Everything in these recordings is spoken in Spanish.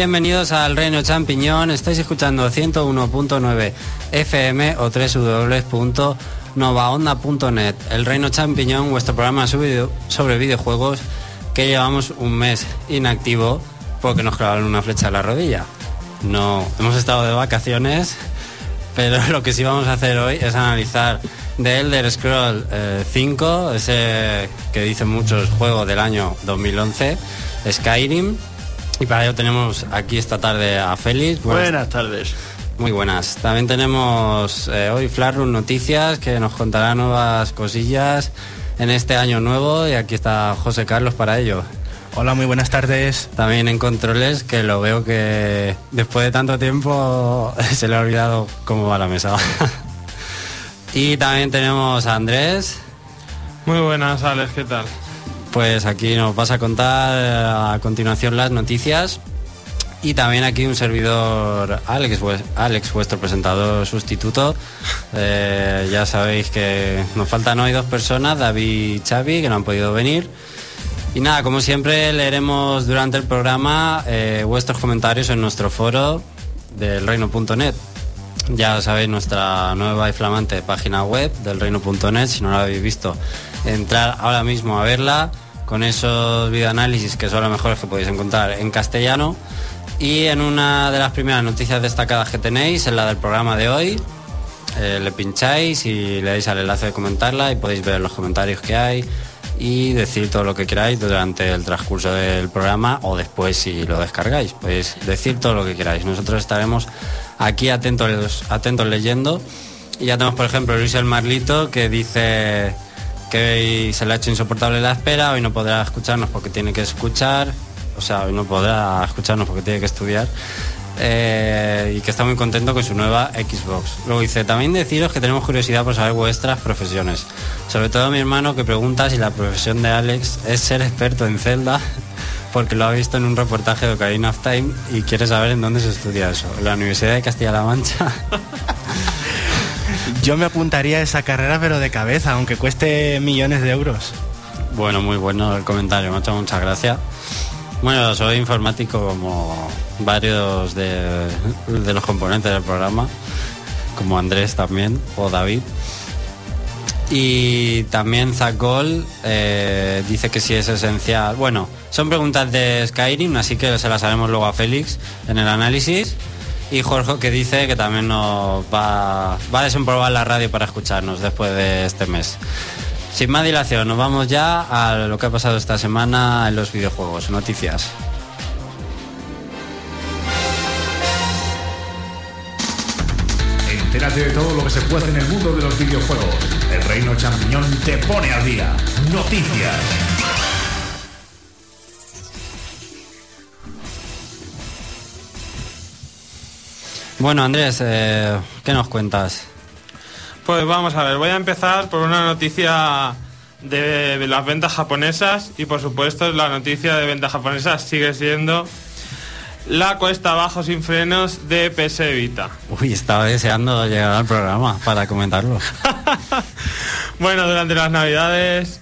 Bienvenidos al Reino Champiñón. Estáis escuchando 101.9 FM o www.novaonda.net. El Reino Champiñón, vuestro programa sobre videojuegos que llevamos un mes inactivo porque nos clavaron una flecha en la rodilla. No, hemos estado de vacaciones, pero lo que sí vamos a hacer hoy es analizar The Elder Scroll 5, eh, ese que dicen muchos juego del año 2011, Skyrim. Y para ello tenemos aquí esta tarde a Félix. Buenas, tardes. Muy buenas. También tenemos eh, hoy Flarun Noticias que nos contará nuevas cosillas en este año nuevo y aquí está José Carlos para ello. Hola, muy buenas tardes. También en controles, que lo veo que después de tanto tiempo se le ha olvidado cómo va la mesa. y también tenemos a Andrés. Muy buenas, Alex, ¿qué tal? Pues aquí nos vas a contar eh, a continuación las noticias. Y también aquí un servidor, Alex, Alex vuestro presentador sustituto. Eh, ya sabéis que nos faltan hoy dos personas, David y Xavi, que no han podido venir. Y nada, como siempre leeremos durante el programa eh, vuestros comentarios en nuestro foro del reino.net. Ya sabéis nuestra nueva y flamante página web del reino.net, si no la habéis visto, entrar ahora mismo a verla con esos videoanálisis que son los mejores que podéis encontrar en castellano. Y en una de las primeras noticias destacadas que tenéis, en la del programa de hoy, eh, le pincháis y le dais al enlace de comentarla y podéis ver los comentarios que hay, y decir todo lo que queráis durante el transcurso del programa o después si lo descargáis. Pues decir todo lo que queráis. Nosotros estaremos aquí atentos, atentos leyendo. Y ya tenemos, por ejemplo, Luis el Marlito que dice que se le ha hecho insoportable la espera, hoy no podrá escucharnos porque tiene que escuchar, o sea, hoy no podrá escucharnos porque tiene que estudiar. Eh, y que está muy contento con su nueva Xbox. Luego dice, también deciros que tenemos curiosidad por saber vuestras profesiones. Sobre todo mi hermano que pregunta si la profesión de Alex es ser experto en Zelda, porque lo ha visto en un reportaje de Ocarina of Time y quiere saber en dónde se estudia eso. ¿En la Universidad de Castilla-La Mancha? Yo me apuntaría a esa carrera pero de cabeza, aunque cueste millones de euros. Bueno, muy bueno el comentario, me ha hecho mucha gracia. Bueno, soy informático como varios de, los componentes del programa, como Andrés también, o David. Y también Zagol eh, dice que sí es esencial. Bueno, son preguntas de Skyrim, así que se las haremos luego a Félix en el análisis. Y Jorge que dice que también nos va, a desemprobar la radio para escucharnos después de este mes. Sin más dilación, nos vamos ya a lo que ha pasado esta semana en los videojuegos. Noticias. Entérate de todo lo que se puede en el mundo de los videojuegos. El Reino Champiñón te pone al día. Noticias. Bueno, Andrés, eh, ¿qué nos cuentas? Pues vamos a ver, voy a empezar por una noticia de las ventas japonesas y por supuesto la noticia de ventas japonesas sigue siendo la cuesta abajo sin frenos de PS Vita. Uy, estaba deseando llegar al programa para comentarlo. bueno, durante las navidades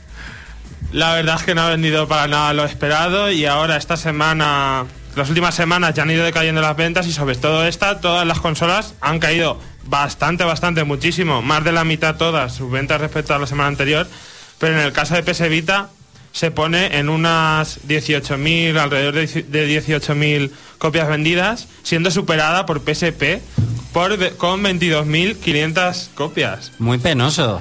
la verdad es que no ha vendido para nada lo esperado y ahora esta semana, las últimas semanas ya han ido decayendo las ventas y sobre todo esta, todas las consolas han caído bastante, bastante, muchísimo, más de la mitad todas sus ventas respecto a la semana anterior, pero en el caso de PS Vita se pone en unas 18.000, alrededor de 18.000 copias vendidas, siendo superada por PSP por, con 22.500 copias. Muy penoso.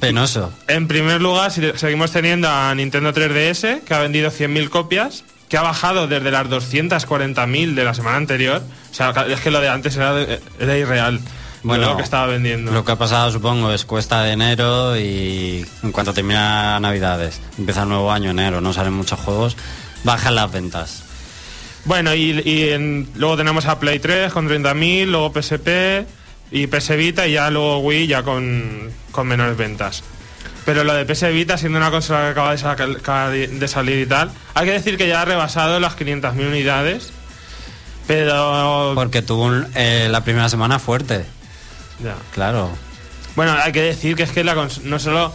Penoso. En primer lugar, seguimos teniendo a Nintendo 3DS, que ha vendido 100.000 copias, que ha bajado desde las 240.000 de la semana anterior. O sea, es que lo de antes era, era irreal bueno, lo que estaba vendiendo. Lo que ha pasado, supongo, es cuesta de enero y en cuanto termina Navidades, empieza el nuevo año, enero, no salen muchos juegos, bajan las ventas. Bueno, y, luego tenemos a Play 3 con 30.000, luego PSP y PS Vita y ya luego Wii ya con, menores ventas. Pero lo de PS Vita, siendo una consola que acaba de, salir y tal, hay que decir que ya ha rebasado las 500.000 unidades. Pero... Porque tuvo eh, la primera semana fuerte. Ya. Claro. Bueno, hay que decir que es que la no solo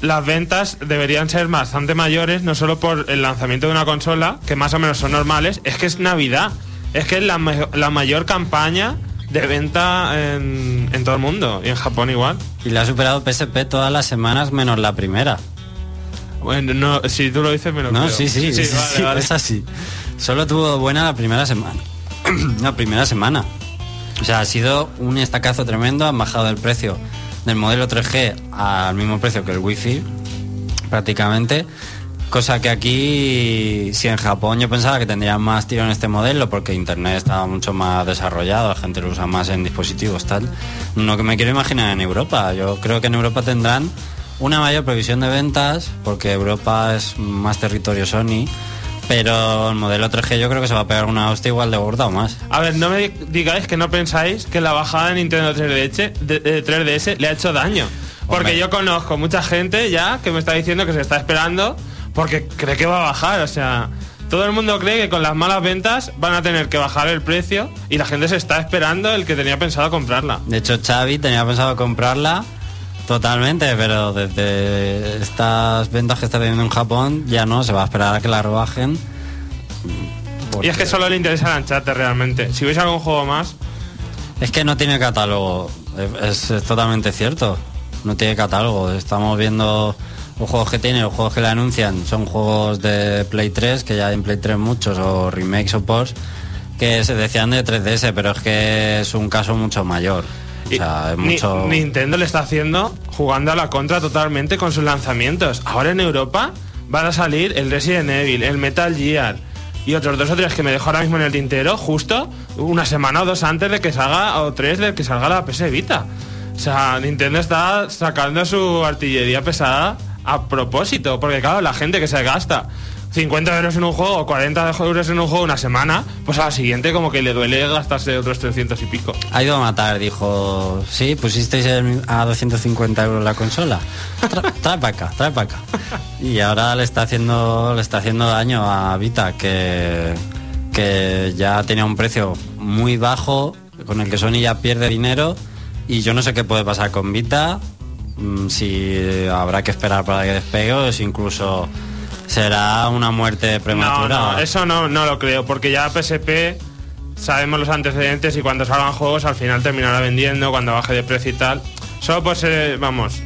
las ventas deberían ser bastante mayores, no solo por el lanzamiento de una consola, que más o menos son normales, es que es Navidad. Es que es la, la mayor campaña de venta en, en todo el mundo y en Japón igual. Y le ha superado PSP todas las semanas menos la primera. Bueno, no, si tú lo dices me lo No, creo. sí, sí, sí, vale, sí, vale. es así. Solo tuvo buena la primera semana. la primera semana. O sea, ha sido un estacazo tremendo. Han bajado el precio del modelo 3G al mismo precio que el Wi-Fi, prácticamente. Cosa que aquí, si en Japón yo pensaba que tendrían más tiro en este modelo porque Internet estaba mucho más desarrollado, la gente lo usa más en dispositivos, tal. No que me quiero imaginar en Europa. Yo creo que en Europa tendrán una mayor previsión de ventas porque Europa es más territorio Sony. Pero el modelo 3G yo creo que se va a pegar una hostia igual de gorda o más. A ver, no me digáis que no pensáis que la bajada de Nintendo 3DS, de- de 3DS le ha hecho daño. Porque Hombre. yo conozco mucha gente ya que me está diciendo que se está esperando porque cree que va a bajar. O sea, todo el mundo cree que con las malas ventas van a tener que bajar el precio y la gente se está esperando el que tenía pensado comprarla. De hecho, Xavi tenía pensado comprarla totalmente, pero desde estas ventas que está teniendo en Japón ya no, se va a esperar a que la rebajen. Y es que solo le interesa el Uncharted realmente. Si veis algún juego más, Es que no tiene catálogo, es, es totalmente cierto. No tiene catálogo. Estamos viendo los juegos que tiene, los juegos que le anuncian son juegos de Play 3, que ya hay en Play 3 muchos, o remakes o ports, que se decían de 3DS, pero es que es un caso mucho mayor. O sea, es mucho... Nintendo le está haciendo jugando a la contra totalmente con sus lanzamientos. Ahora en Europa van a salir el Resident Evil, el Metal Gear y otros dos o tres que me dejo ahora mismo en el tintero justo una semana o dos antes de que salga o tres de que salga la PS Vita. O sea, Nintendo está sacando su artillería pesada a propósito, porque claro, la gente que se gasta 50 euros en un juego o 40 euros en un juego una semana, pues a la siguiente como que le duele gastarse otros 300 y pico. Ha ido a matar, dijo, sí, pusisteis a 250 euros la consola. Tra- trae para acá, trae para acá. Y ahora le está haciendo, le está haciendo daño a Vita, que, que ya tenía un precio muy bajo, con el que Sony ya pierde dinero. Y yo no sé qué puede pasar con Vita, si habrá que esperar para que despegue o si incluso será una muerte prematura. No, no, eso no, no lo creo, porque ya PSP sabemos los antecedentes y cuando salgan juegos al final terminará vendiendo, cuando baje de precio y tal. Solo pues, eh, vamos,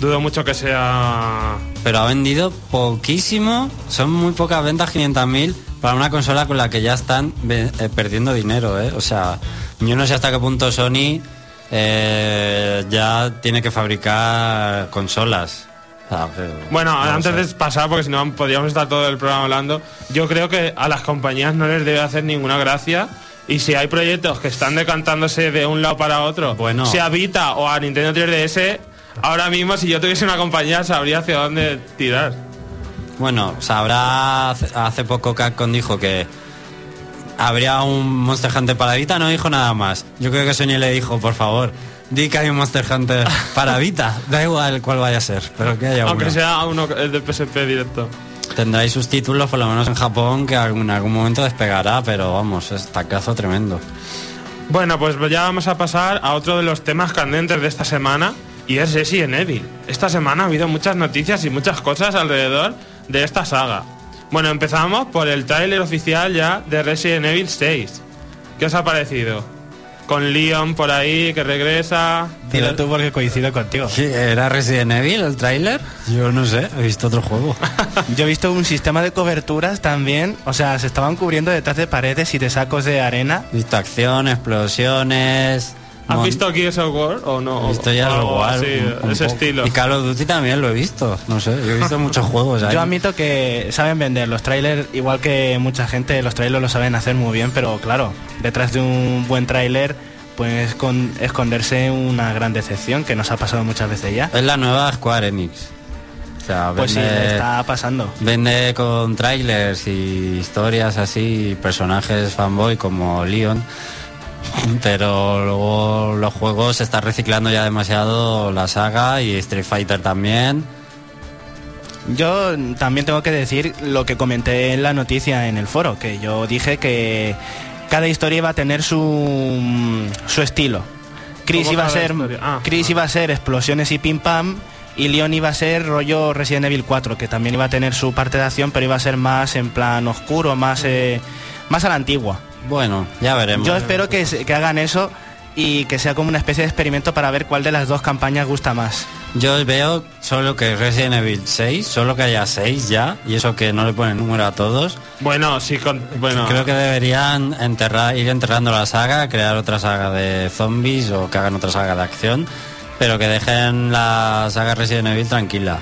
dudo mucho que sea... pero ha vendido poquísimo. Son muy pocas ventas, 500.000 para una consola con la que ya están eh, perdiendo dinero, ¿eh? O sea, yo no sé hasta qué punto Sony eh, ya tiene que fabricar consolas. Pero- Bueno, no antes sé. de pasar, porque si no podríamos estar todo el programa hablando, yo creo que a las compañías no les debe hacer ninguna gracia. Y si hay proyectos que están decantándose de un lado para otro, Bueno. sea Vita o a Nintendo 3DS, ahora mismo si yo tuviese una compañía sabría hacia dónde tirar. Bueno, sabrá, hace, hace poco Capcom dijo que habría un Monster Hunter para Vita, no dijo nada más. Yo creo que Sony le dijo, por favor, di que hay un Monster Hunter para Vita, da igual cuál vaya a ser, pero que haya Aunque uno. sea uno el de PSP directo. Tendráis sus títulos, por lo menos en Japón, que en algún momento despegará, pero vamos, es tacazo tremendo. Bueno, pues ya vamos a pasar a otro de los temas candentes de esta semana y es Resident Evil. Esta semana ha habido muchas noticias y muchas cosas alrededor de esta saga. Bueno, empezamos por el tráiler oficial ya de Resident Evil 6. ¿Qué os ha parecido? Con Leon por ahí que regresa. Dilo tú porque coincido contigo. ¿Qué, ¿Era Resident Evil el tráiler? Yo no sé, he visto otro juego. Yo he visto un sistema de coberturas también, o sea, se estaban cubriendo detrás de paredes y de sacos de arena. He visto acción, explosiones... ¿Has visto Gears of War o no? He visto ya así, un- un ese poco. estilo. Y Call of Duty también lo he visto, no sé, yo he visto muchos juegos ahí. Yo admito que saben vender los trailers, igual que mucha gente, los trailers lo saben hacer muy bien, pero claro, detrás de un buen trailer puede escon- esconderse una gran decepción que nos ha pasado muchas veces ya. Es la nueva Square Enix. O sea, Pues sí, vende, está pasando. vende con trailers y historias así, personajes fanboy como Leon. Pero luego los juegos se está reciclando ya demasiado la saga y Street Fighter también. Yo también tengo que decir lo que comenté en la noticia en el foro, que yo dije que cada historia iba a tener su, su estilo. Chris ¿Cómo iba a ser? Ah, Chris ah. iba a ser explosiones y pim pam Y Leon iba a ser rollo Resident Evil 4, que también iba a tener su parte de acción, pero iba a ser más en plan oscuro, más, eh, más a la antigua. Bueno, ya veremos. Yo espero que, hagan eso y que sea como una especie de experimento para ver cuál de las dos campañas gusta más. Yo veo solo que Resident Evil 6, solo que haya 6 ya, y eso que no le ponen número a todos. Bueno, sí, con, bueno. Creo que deberían enterrar, ir enterrando la saga, crear otra saga de zombies o que hagan otra saga de acción, pero que dejen la saga Resident Evil tranquila.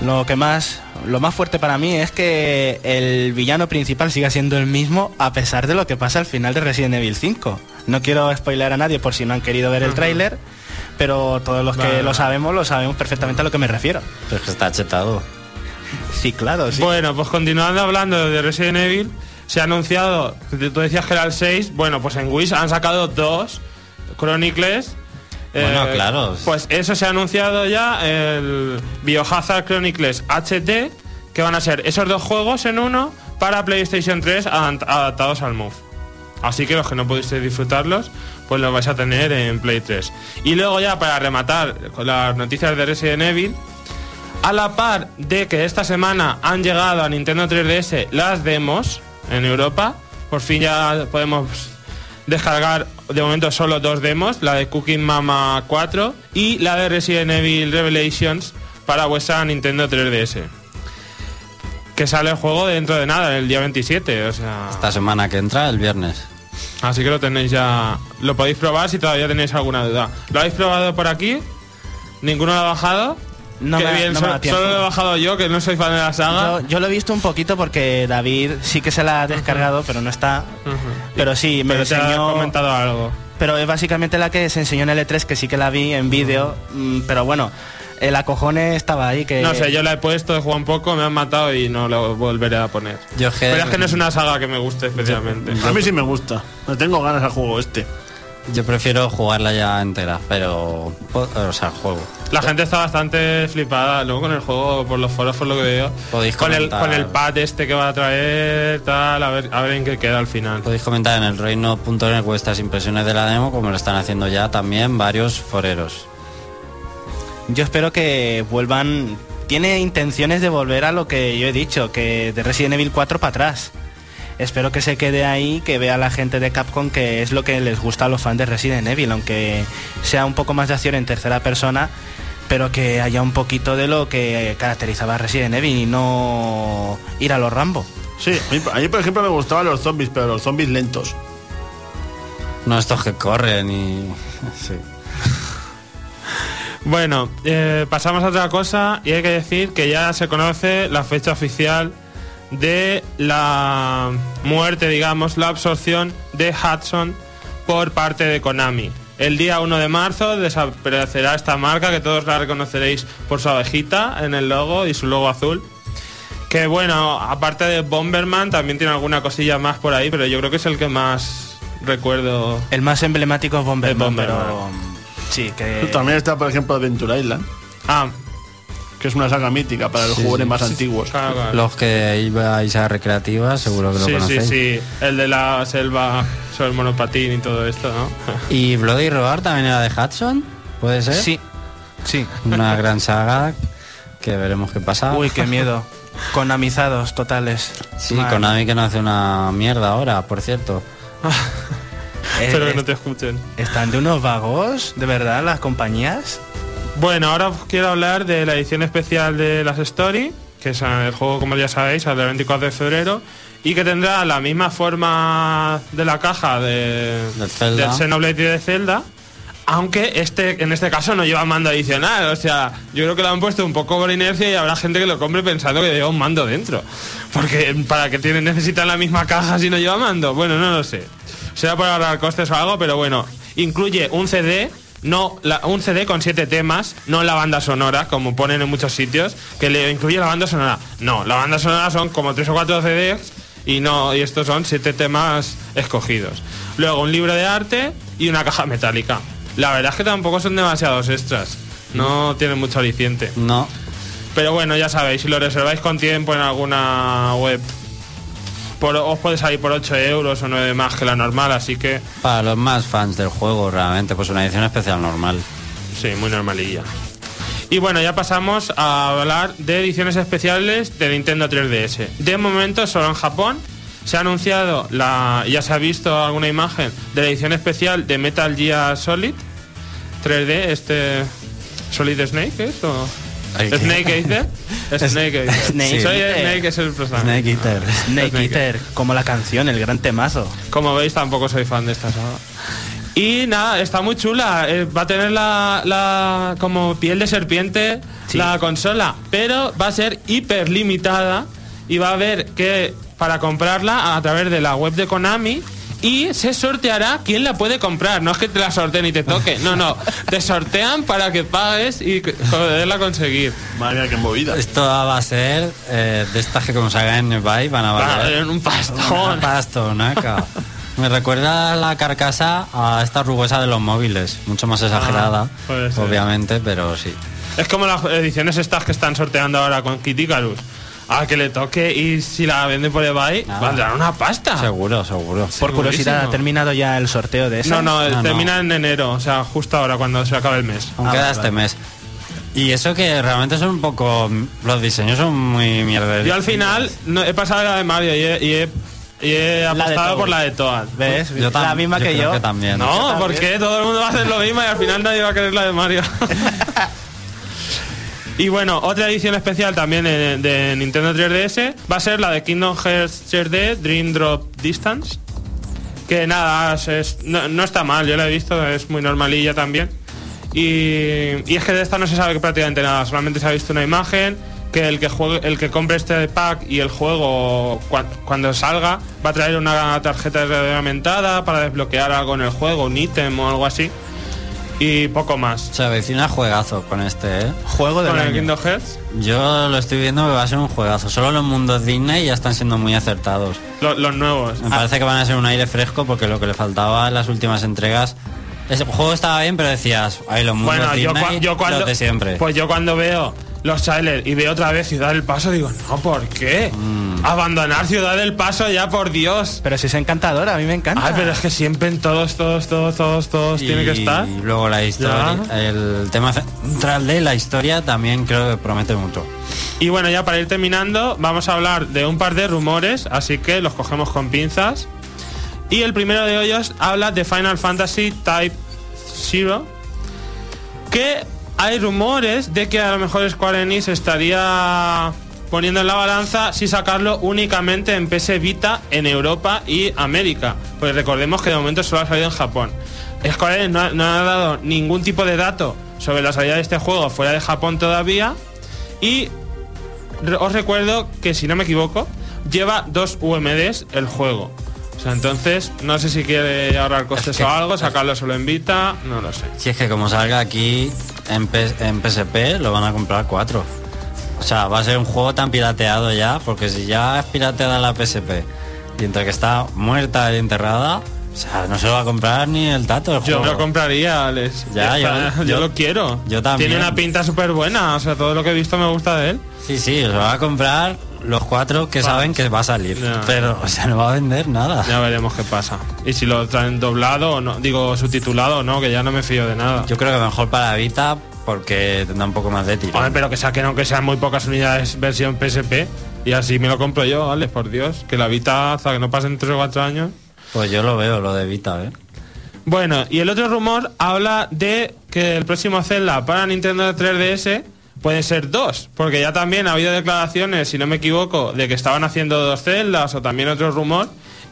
Lo que más, lo más fuerte para mí es que el villano principal siga siendo el mismo a pesar de lo que pasa al final de Resident Evil 5. No quiero spoiler a nadie por si no han querido ver el tráiler, pero todos los que Vale. lo sabemos lo sabemos perfectamente a lo que me refiero. Pues que está chetado. Sí, claro, sí. Bueno, pues continuando hablando de Resident Evil, se ha anunciado, tú decías que era el 6, bueno, pues en Wish han sacado dos Chronicles. Bueno, claro. Pues eso se ha anunciado ya, el Biohazard Chronicles HD, que van a ser esos dos juegos en uno para PlayStation 3 adant- adaptados al Move. Así que los que no pudisteis disfrutarlos, pues los vais a tener en Play 3. Y luego ya para rematar con las noticias de Resident Evil, a la par de que esta semana han llegado a Nintendo 3DS las demos en Europa, por fin ya podemos descargar de momento solo dos demos, la de Cooking Mama 4 y la de Resident Evil Revelations para vuestra Nintendo 3DS. Que sale el juego dentro de nada, el día 27, o sea... Esta semana que entra, el viernes. Así que lo tenéis ya. Lo podéis probar si todavía tenéis alguna duda. ¿Lo habéis probado por aquí? ¿Ninguno lo ha bajado? No Qué me- bien, no me da solo lo he bajado yo, que no soy fan de la saga. Yo, yo lo he visto un poquito porque David sí que se la ha descargado, pero no está. Pero sí, me Pero te ha comentado algo. Pero es básicamente la que se enseñó en L3, que sí que la vi en vídeo. mm, Pero bueno, el acojone estaba ahí. que No sé, yo la he puesto, he jugado un poco, me han matado y no lo volveré a poner. Yo es que- Pero es que no es una saga que me guste especialmente. A mí sí me gusta. Le tengo ganas al juego este. Yo prefiero jugarla ya entera, pero... O sea, juego. La gente está bastante flipada luego con el juego, por los foros, por lo que veo. Podéis con el, comentar. con el pad este que va a traer, tal, a ver, a ver en qué queda al final. Podéis comentar en el reino.net vuestras impresiones de la demo, como lo están haciendo ya también varios foreros. Yo espero que vuelvan. Tiene intenciones de volver a lo que yo he dicho, que de Resident Evil 4 para atrás. Espero que se quede ahí, que vea la gente de Capcom que es lo que les gusta a los fans de Resident Evil, aunque sea un poco más de acción en tercera persona, pero que haya un poquito de lo que caracterizaba a Resident Evil y no ir a los Rambo. Sí, a mí, a mí, por ejemplo me gustaban los zombies, pero los zombies lentos. No estos que corren y... Sí. Bueno, eh, pasamos a otra cosa y hay que decir que ya se conoce la fecha oficial de la muerte, digamos, la absorción de Hudson por parte de Konami. El día 1 de marzo desaparecerá esta marca que todos la reconoceréis por su abejita en el logo y su logo azul. Que bueno, aparte de Bomberman también tiene alguna cosilla más por ahí, pero yo creo que es el que más recuerdo. El más emblemático es Bomberman, El Bomberman. pero sí, que También está, por ejemplo, Adventure Island, Ah, que es una saga mítica para los Sí, jugadores sí. más antiguos. Los que ibais a recreativas seguro que lo Sí, sí, conocéis. sí. El de la selva sobre el monopatín y todo esto, ¿no? ¿Y Bloody Roar también era de Hudson? ¿Puede ser? sí, sí. Una gran saga que veremos qué pasa. Uy, qué miedo. Con amizados totales. Sí, Madre. Konami que no hace una mierda ahora, por cierto. Espero que no te escuchen. ¿Están de unos vagos, de verdad, las compañías? Bueno, ahora os quiero hablar de la edición especial de las Story, que es el juego, como ya sabéis, al del 24 de febrero, y que tendrá la misma forma de la caja de, del Xenoblade y de Zelda, aunque este, en este caso no lleva mando adicional. O sea, yo creo que lo han puesto un poco por inercia y habrá gente que lo compre pensando que lleva un mando dentro. Porque para que tienen, necesitan la misma caja si no lleva mando. Bueno, no lo sé. Será por ahorrar costes o algo, pero bueno, incluye un CD. No, la- un CD con siete temas, no la banda sonora, como ponen en muchos sitios, que le incluye la banda sonora. No, la banda sonora son como tres o cuatro CDs y no, y estos son siete temas escogidos. Luego un libro de arte y una caja metálica. La verdad es que tampoco son demasiados extras. No tienen mucho aliciente. No. Pero bueno, ya sabéis, si lo reserváis con tiempo en alguna web, por- os puede salir por 8 euros o 9 más que la normal, así que Para los más fans del juego, realmente, pues una edición especial normal. sí, muy normalilla. Y bueno, ya pasamos a hablar de ediciones especiales de Nintendo 3DS. De momento, solo en Japón. Se ha anunciado, la, ya se ha visto alguna imagen de la edición especial de Metal Gear Solid 3D, este Solid Snake, ¿es? O? Snake Eater. Snake Eater. Snake Soy Eater. Snake, es el personaje. Snake Eater. Snake Snake Eater, como la canción, el gran temazo. Como veis, tampoco soy fan de esta saga. Y nada, está muy chula. eh, va a tener la, la- como piel de serpiente Sí. la consola, pero va a ser hiper limitada y va a haber que para comprarla a través de la web de Konami y se sorteará quién la puede comprar. No es que te la sorteen y te toque, no, no. Te sortean para que pagues y que- poderla conseguir. Madre mía, qué movida. Esto va a ser eh, de estas que como salgan en eBay van a Va valer valer un pastón. una pastonaca. Me recuerda la carcasa a esta rugosa de los móviles, mucho más exagerada, Ah, ser. obviamente, pero sí. Es como las ediciones estas que están sorteando ahora con Kit Icarus. A que le toque y si la venden por eBay, Nada. valdrán una pasta. Seguro, seguro. Por curiosidad. ¿ha terminado ya el sorteo de eso? No, no, No, no. termina en enero, o sea, justo ahora cuando se acabe el mes. Aún Ah, queda vale, este vale. mes. Y eso que realmente son un poco... Los diseños son muy mierderos. Yo al final no, he pasado la de Mario y he, y he, y he La de apostado por la de Toad. ¿Ves? Yo la misma que creo yo. que también. No, porque todo el mundo va a hacer lo mismo y al final nadie va a querer la de Mario. y bueno, otra edición especial también de, Nintendo 3DS va a ser la de Kingdom Hearts 3D Dream Drop Distance. Que nada, no, está mal, yo la he visto, es muy normalilla también. Y, es que de esta no se sabe prácticamente nada, solamente se ha visto una imagen, que el que juegue, el que compre este pack y el juego cua- cuando salga va a traer una tarjeta de realidad aumentada para desbloquear algo en el juego, un ítem o algo así. Y poco más. Se avecina juegazo con este, ¿eh? Juego del Con el año. Kingdom Hearts, Yo lo estoy viendo que va a ser un juegazo. Solo los mundos Disney ya están siendo muy acertados. lo- los nuevos. Me parece que van a ser un aire fresco porque lo que le faltaba en las últimas entregas... Ese juego estaba bien, pero decías, ay, los mundos Bueno, yo, Disney, cua- yo cuando los de siempre. pues yo cuando veo los trailers y veo otra vez Ciudad del Paso digo, no, ¿por qué? Mm. Abandonar Ciudad del Paso ya por Dios. Pero si es encantadora, a mí me encanta. Ay, pero es que siempre en todos, todos, todos, todos, todos tiene que estar. Y luego la historia, el tema central de la historia también creo que promete mucho. Y bueno, ya para ir terminando, vamos a hablar de un par de rumores, así que los cogemos con pinzas. Y el primero de ellos habla de Final Fantasy Type Zero, que hay rumores de que a lo mejor Square Enix estaría poniendo en la balanza si sacarlo únicamente en PS Vita en Europa y América. Pues recordemos que de momento solo ha salido en Japón. Square Enix no ha, no ha dado ningún tipo de dato sobre la salida de este juego fuera de Japón todavía. Y os recuerdo que si no me equivoco, lleva dos UMDs el juego. O sea, entonces, no sé si quiere ahorrar costes que- o algo, sacarlo solo en Vita, no lo sé. Si es que como salga aquí en, P- en PSP, lo van a comprar cuatro. O sea, va a ser un juego tan pirateado ya, porque si ya es pirateada la PSP y entre que está muerta y enterrada, o sea, no se lo va a comprar ni el tato el Yo juego. lo compraría, Alex. Ya, yo- yo, yo- lo quiero. yo también. Tiene una pinta súper buena, o sea, todo lo que he visto me gusta de él. Sí, sí, lo va a comprar los cuatro que saben que va a salir. Ya. Pero, o sea, no va a vender nada. Ya veremos qué pasa. Y si lo traen doblado o no, digo subtitulado o no, que ya no me fío de nada. Yo creo que mejor para Vita porque tendrá un poco más de tiro. Hombre, pero que saquen aunque sean muy pocas unidades versión PSP y así me lo compro yo, Alex, por Dios. Que la Vita, hasta que no pasen 3 o 4 años. Pues yo lo veo, lo de Vita, ¿eh? Bueno, y el otro rumor habla de que el próximo Zelda para Nintendo 3DS pueden ser dos, porque ya también ha habido declaraciones, si no me equivoco, de que estaban haciendo dos Zeldas o también otro rumor.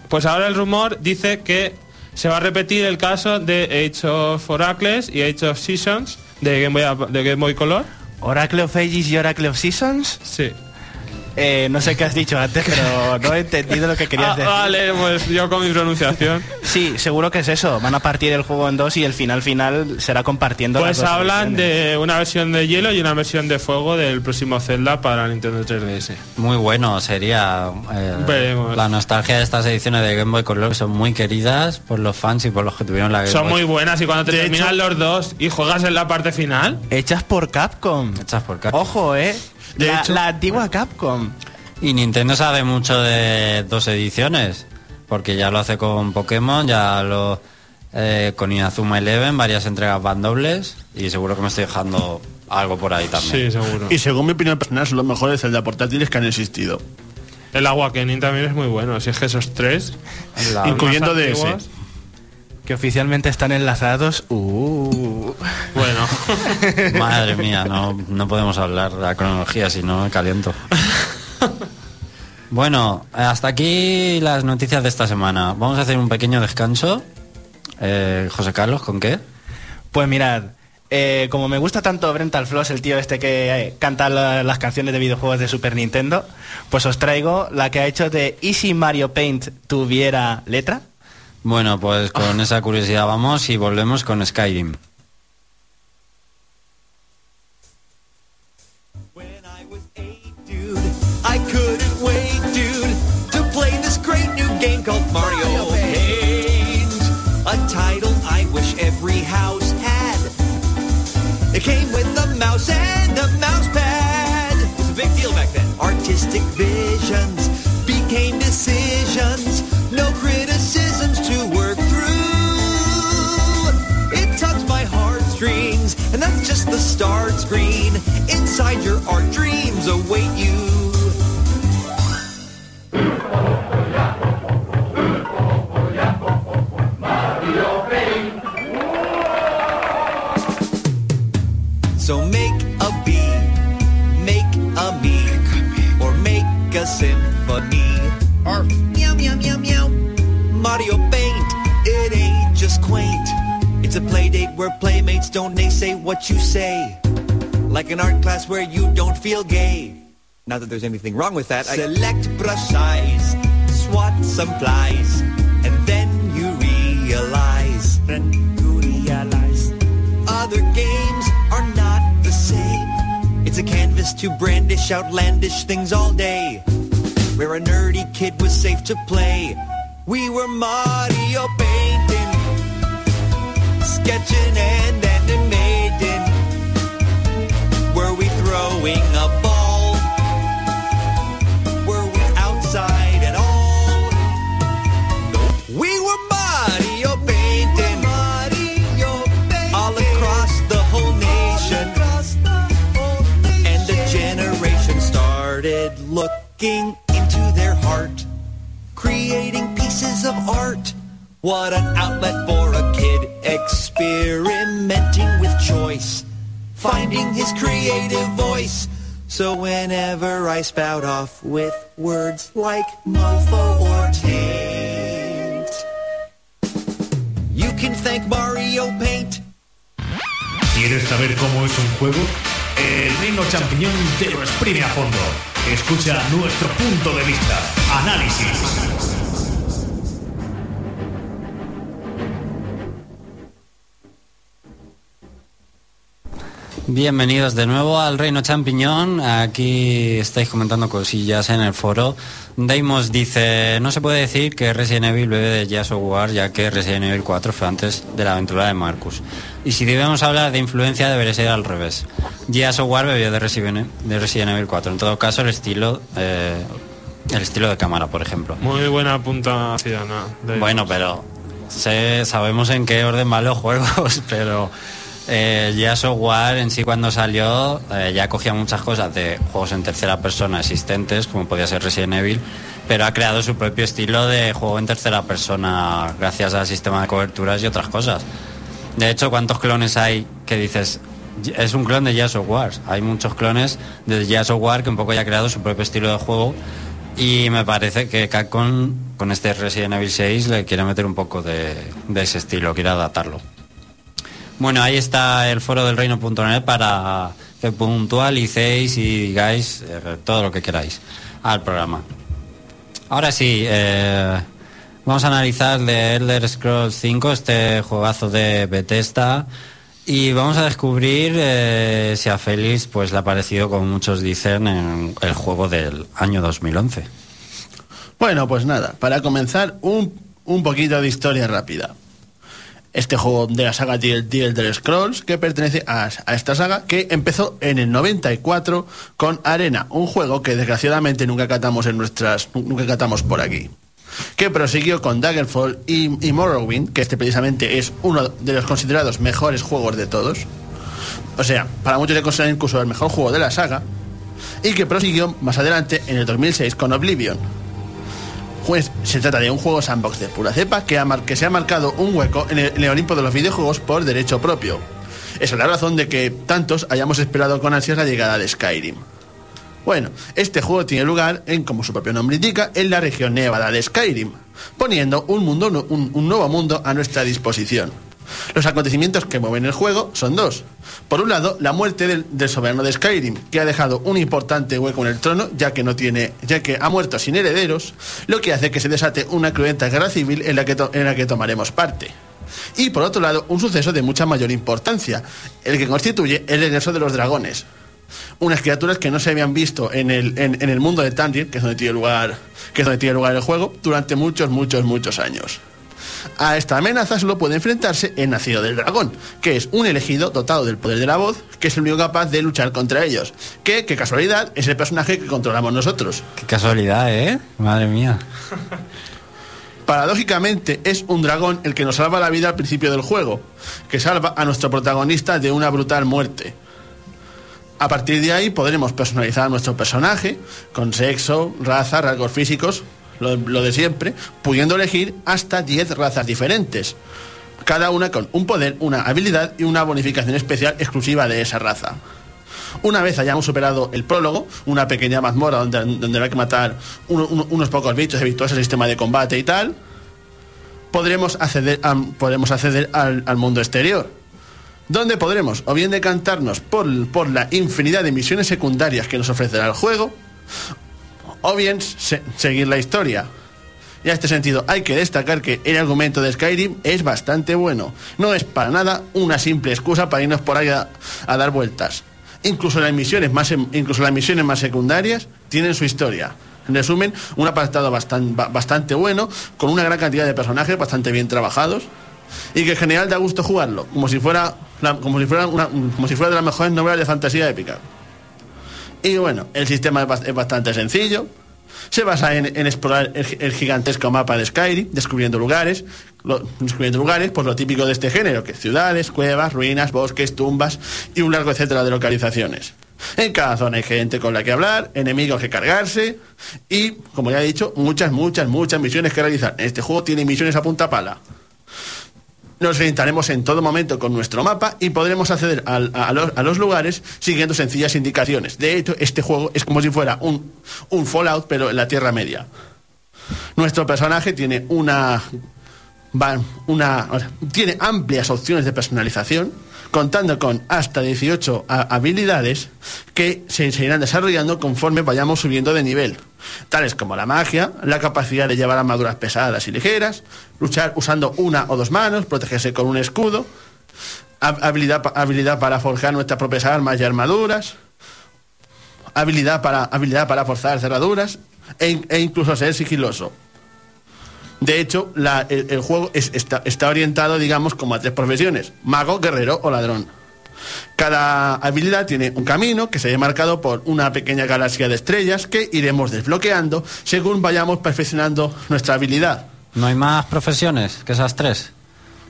Pues ahora el rumor dice que se va a repetir el caso de Age of Oracles y Age of Seasons de Game Boy, de Game Boy Color. Oracle of Ages y Oracle of Seasons. Sí. Eh, no sé qué has dicho antes, pero no he entendido lo que querías Ah, decir. vale, pues yo con mi pronunciación. Sí, seguro que es eso. Van a partir el juego en dos y el final final será compartiendo. las Pues dos hablan de una versión de hielo y una versión de fuego del próximo Zelda para Nintendo 3DS. Muy bueno sería eh, Veremos. la nostalgia de estas ediciones de Game Boy Color que son muy queridas por los fans y por los que tuvieron la Game Son Boy muy buenas y cuando te terminan hecho- los dos y juegas en la parte final, Hechas por Capcom. hechas por Capcom. Ojo, eh. De la, hecho- la antigua Capcom. Y Nintendo sabe mucho de dos ediciones, porque ya lo hace con Pokémon, ya lo eh, con Inazuma Eleven, varias entregas van dobles y seguro que me estoy dejando algo por ahí también. Sí, seguro. Y según mi opinión personal, son los mejores Zelda portátiles que han existido. El Awakening también es muy bueno. Si es que esos tres, La- Incluyendo DS. antiguos, Que oficialmente están enlazados. Uh. Bueno, Madre mía, no, no podemos hablar de la cronología, si no me caliento. Bueno, hasta aquí las noticias de esta semana. Vamos a hacer un pequeño descanso. Eh, José Carlos, ¿con qué? Pues mirad, eh, como me gusta tanto Brental Floss, el tío este que eh, canta la- las canciones de videojuegos de Super Nintendo, pues os traigo la que ha hecho de ¿Y si Mario Paint tuviera letra? Bueno, pues con esa curiosidad vamos y volvemos con Skyrim. When darts green. Where playmates don't naysay what you say. Like an art class where you don't feel gay. Not that there's anything wrong with that. I Select brush size, swat some flies, and then you realize. Then you realize. Other games are not the same. It's a canvas to brandish outlandish things all day. Where a nerdy kid was safe to play. We were Mario painting, sketching and animating. Were we throwing a ball? Were we outside at all? We were Mario painting, Mario painting. all across the whole nation. And a generation started looking into their heart, creating pieces of art. What an outlet for a kid experimenting with choice, finding his creative voice. So whenever I spout off with words like mofo or taint, you can thank Mario Paint. ¿Quieres saber cómo es un juego? El Reino Champiñón te lo exprime a fondo. Escucha nuestro punto de vista. Análisis. Bienvenidos de nuevo al Reino Champiñón. Aquí estáis comentando cosillas en el foro. Deimos dice, no se puede decir que Resident Evil bebe de of War, ya que Resident Evil 4 fue antes de la aventura de Marcus. Y si debemos hablar de influencia, debería ser al revés. Of War bebió de Resident, de Resident Evil 4. En todo caso, el estilo, eh, el estilo de cámara, por ejemplo. muy buena. De- Bueno, pero sé- sabemos en qué orden van los juegos, pero eh, ya Software en sí cuando salió eh, ya cogía muchas cosas de juegos en tercera persona existentes, como podía ser Resident Evil, pero ha creado su propio estilo de juego en tercera persona gracias al sistema de coberturas y otras cosas. De hecho, ¿cuántos clones hay que dices? Es un clon de Gears of. Hay muchos clones de Gears of War que un poco ya ha creado su propio estilo de juego y me parece que Capcom con este Resident Evil 6 le quiere meter un poco de ese estilo, quiere adaptarlo. Bueno, ahí está el foro del reino.net para que puntualicéis y digáis eh, todo lo que queráis al programa. Ahora sí, eh, vamos a analizar de Elder Scrolls 5, este juegazo de Bethesda, y vamos a descubrir eh, si a Félix pues, le ha parecido, como muchos dicen, en el juego del año 2011. Bueno, pues nada, para comenzar, un, un poquito de historia rápida. Este juego de la saga The Elder Scrolls, que pertenece a, esta saga, que empezó en el 94 con Arena, un juego que desgraciadamente nunca catamos en nuestras, nunca catamos por aquí. que prosiguió con Daggerfall y, y Morrowind, que este precisamente es uno de los considerados mejores juegos de todos. O sea, para muchos se considera incluso el mejor juego de la saga. Y que prosiguió más adelante en el 2006 con Oblivion. Pues se trata de un juego sandbox de pura cepa que, ha que se ha marcado un hueco en el, Olimpo de los videojuegos por derecho propio. Esa es la razón de que tantos hayamos esperado con ansias la llegada de Skyrim. Bueno, este juego tiene lugar en, como su propio nombre indica, en la región nevada de Skyrim, poniendo un, mundo, un nuevo mundo a nuestra disposición. Los acontecimientos que mueven el juego son dos. Por un lado, la muerte del, soberano de Skyrim, que ha dejado un importante hueco en el trono, ya que no tiene, ya que ha muerto sin herederos, lo que hace que se desate una cruenta guerra civil en la que, en la que tomaremos parte. Y por otro lado, un suceso de mucha mayor importancia, el que constituye el regreso de los dragones, unas criaturas que no se habían visto en el, en, el mundo de Tandir, que es tiene lugar, que es donde tiene lugar el juego, durante muchos, muchos, muchos años. A esta amenaza solo puede enfrentarse el nacido del dragón, que es un elegido dotado del poder de la voz, que es el único capaz de luchar contra ellos. Que, qué casualidad, es el personaje que controlamos nosotros. Qué casualidad, ¿eh? Madre mía. Paradójicamente, es un dragón el que nos salva la vida al principio del juego, que salva a nuestro protagonista de una brutal muerte. A partir de ahí podremos personalizar a nuestro personaje con sexo, raza, rasgos físicos, lo, de siempre, pudiendo elegir hasta 10 razas diferentes, cada una con un poder, una habilidad y una bonificación especial exclusiva de esa raza. Una vez hayamos superado el prólogo, una pequeña mazmorra donde, donde habrá que matar uno- uno- unos pocos bichos, habituarse al sistema de combate y tal, podremos acceder, podremos acceder al, al mundo exterior, donde podremos o bien decantarnos por, por la infinidad de misiones secundarias que nos ofrecerá el juego, o bien se- seguir la historia. Y en este sentido hay que destacar que el argumento de Skyrim es bastante bueno. No es para nada una simple excusa para irnos por ahí a, a dar vueltas. Incluso las, misiones más, incluso las misiones más secundarias tienen su historia. En resumen, un apartado bastan- ba- bastante bueno, con una gran cantidad de personajes bastante bien trabajados y que en general da gusto jugarlo, como si fuera, como si fuera, una- como si fuera de las mejores novelas de fantasía épica. Y bueno, el sistema es bas- es bastante sencillo. Se basa en, explorar el, gi- el gigantesco mapa de Skyrim, descubriendo lugares, descubriendo lugares, pues lo típico de este género, que es ciudades, cuevas, ruinas, bosques, tumbas y un largo etcétera de localizaciones. En cada zona hay gente con la que hablar, enemigos que cargarse y, como ya he dicho, muchas, muchas, muchas misiones que realizar. Este juego tiene misiones a punta pala. Nos orientaremos en todo momento con nuestro mapa y podremos acceder a, los, lugares siguiendo sencillas indicaciones. De hecho, este juego es como si fuera un, Fallout, pero en la Tierra Media. Nuestro personaje tiene una, tiene amplias opciones de personalización, contando con hasta 18 a- habilidades que se, se irán desarrollando conforme vayamos subiendo de nivel, tales como la magia, la capacidad de llevar armaduras pesadas y ligeras, luchar usando una o dos manos, protegerse con un escudo, hab- habilidad, habilidad para forjar nuestras propias armas y armaduras, habilidad para, habilidad para forzar cerraduras e, e incluso ser sigiloso. De hecho, la- el, el juego es- está, está orientado, digamos, como a tres profesiones, mago, guerrero o ladrón. Cada habilidad tiene un camino que se ve marcado por una pequeña galaxia de estrellas que iremos desbloqueando según vayamos perfeccionando nuestra habilidad. ¿No hay más profesiones que esas tres?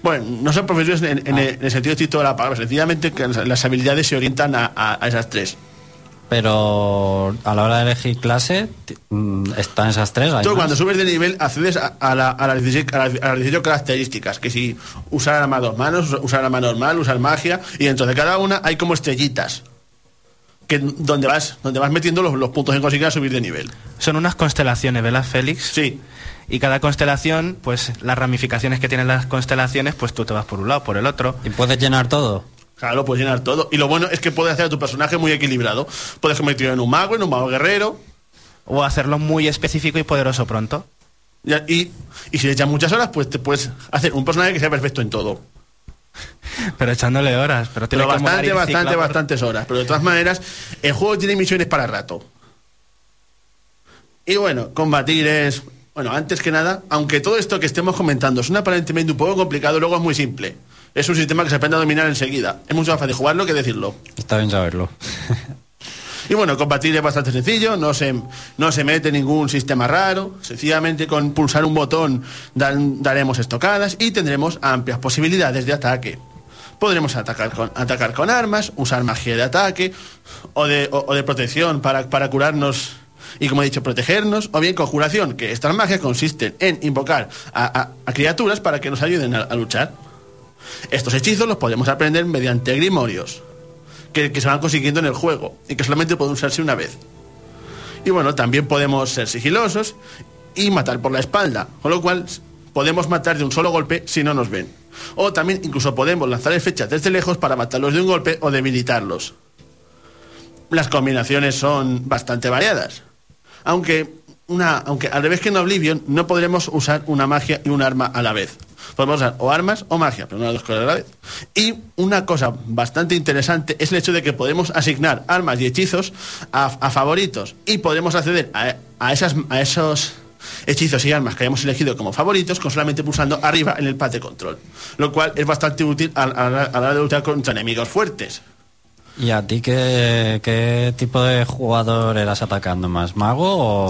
Bueno, no son profesiones en, en el, en el sentido estricto de la palabra, sencillamente que las, las habilidades se orientan a, a- a esas tres. Pero a la hora de elegir clase, mm, están esas tres. ¿hay Tú cuando subes de nivel accedes a, a la- a las 16, a las- a las 18 características, que si usar arma dos manos, usar arma normal, usar magia, y dentro de cada una hay como estrellitas, que donde vas, donde vas metiendo los, los puntos en conseguir subir de nivel. Son unas constelaciones, ¿verdad, Félix? Sí, Y cada constelación, pues las ramificaciones que tienen las constelaciones, pues tú te vas por un lado, por el otro. ¿Y puedes llenar todo? Claro, lo puedes llenar todo. Y lo bueno es que puedes hacer a tu personaje muy equilibrado. Puedes convertirlo en un mago, en un mago guerrero, O hacerlo muy específico y poderoso pronto. y, y, y si le echas muchas horas, pues te puedes hacer un personaje que sea perfecto en todo. Pero echándole horas. Pero, tiene Pero que bastante, bastante, por- bastantes horas. Pero de todas maneras, el juego tiene misiones para rato. Y bueno, combatir es. Bueno, antes que nada, aunque todo esto que estemos comentando es aparentemente un poco complicado, luego es muy simple. Es un sistema que se aprende a dominar enseguida. Es mucho más fácil jugarlo que decirlo. Está bien saberlo. Y bueno, combatir es bastante sencillo, no se, no se mete ningún sistema raro, sencillamente con pulsar un botón dan- daremos estocadas y tendremos amplias posibilidades de ataque. Podremos atacar con, atacar con armas, usar magia de ataque o de, o- o de protección para, para curarnos y, como he dicho, protegernos, o bien conjuración, que estas magias consisten en invocar a, a- a criaturas para que nos ayuden a- a luchar. Estos hechizos los podemos aprender mediante grimorios, que, se van consiguiendo en el juego y que solamente pueden usarse una vez. Y bueno, también podemos ser sigilosos y matar por la espalda, con lo cual podemos matar de un solo golpe si no nos ven. O también incluso podemos lanzar flechas desde lejos para matarlos de un golpe o debilitarlos. Las combinaciones son bastante variadas. Aunque, una, aunque al revés que en Oblivion no podremos usar una magia y un arma a la vez. Podemos usar o armas o magia, pero no las dos cosas a la vez. Y una cosa bastante interesante es el hecho de que podemos asignar armas y hechizos a, a favoritos y podremos acceder a, a esas, a esos hechizos y armas que hayamos elegido como favoritos con solamente pulsando arriba en el pad de control. Lo cual es bastante útil a, a la hora de luchar contra enemigos fuertes. ¿Y a ti qué, qué tipo de jugador eras atacando más? ¿Mago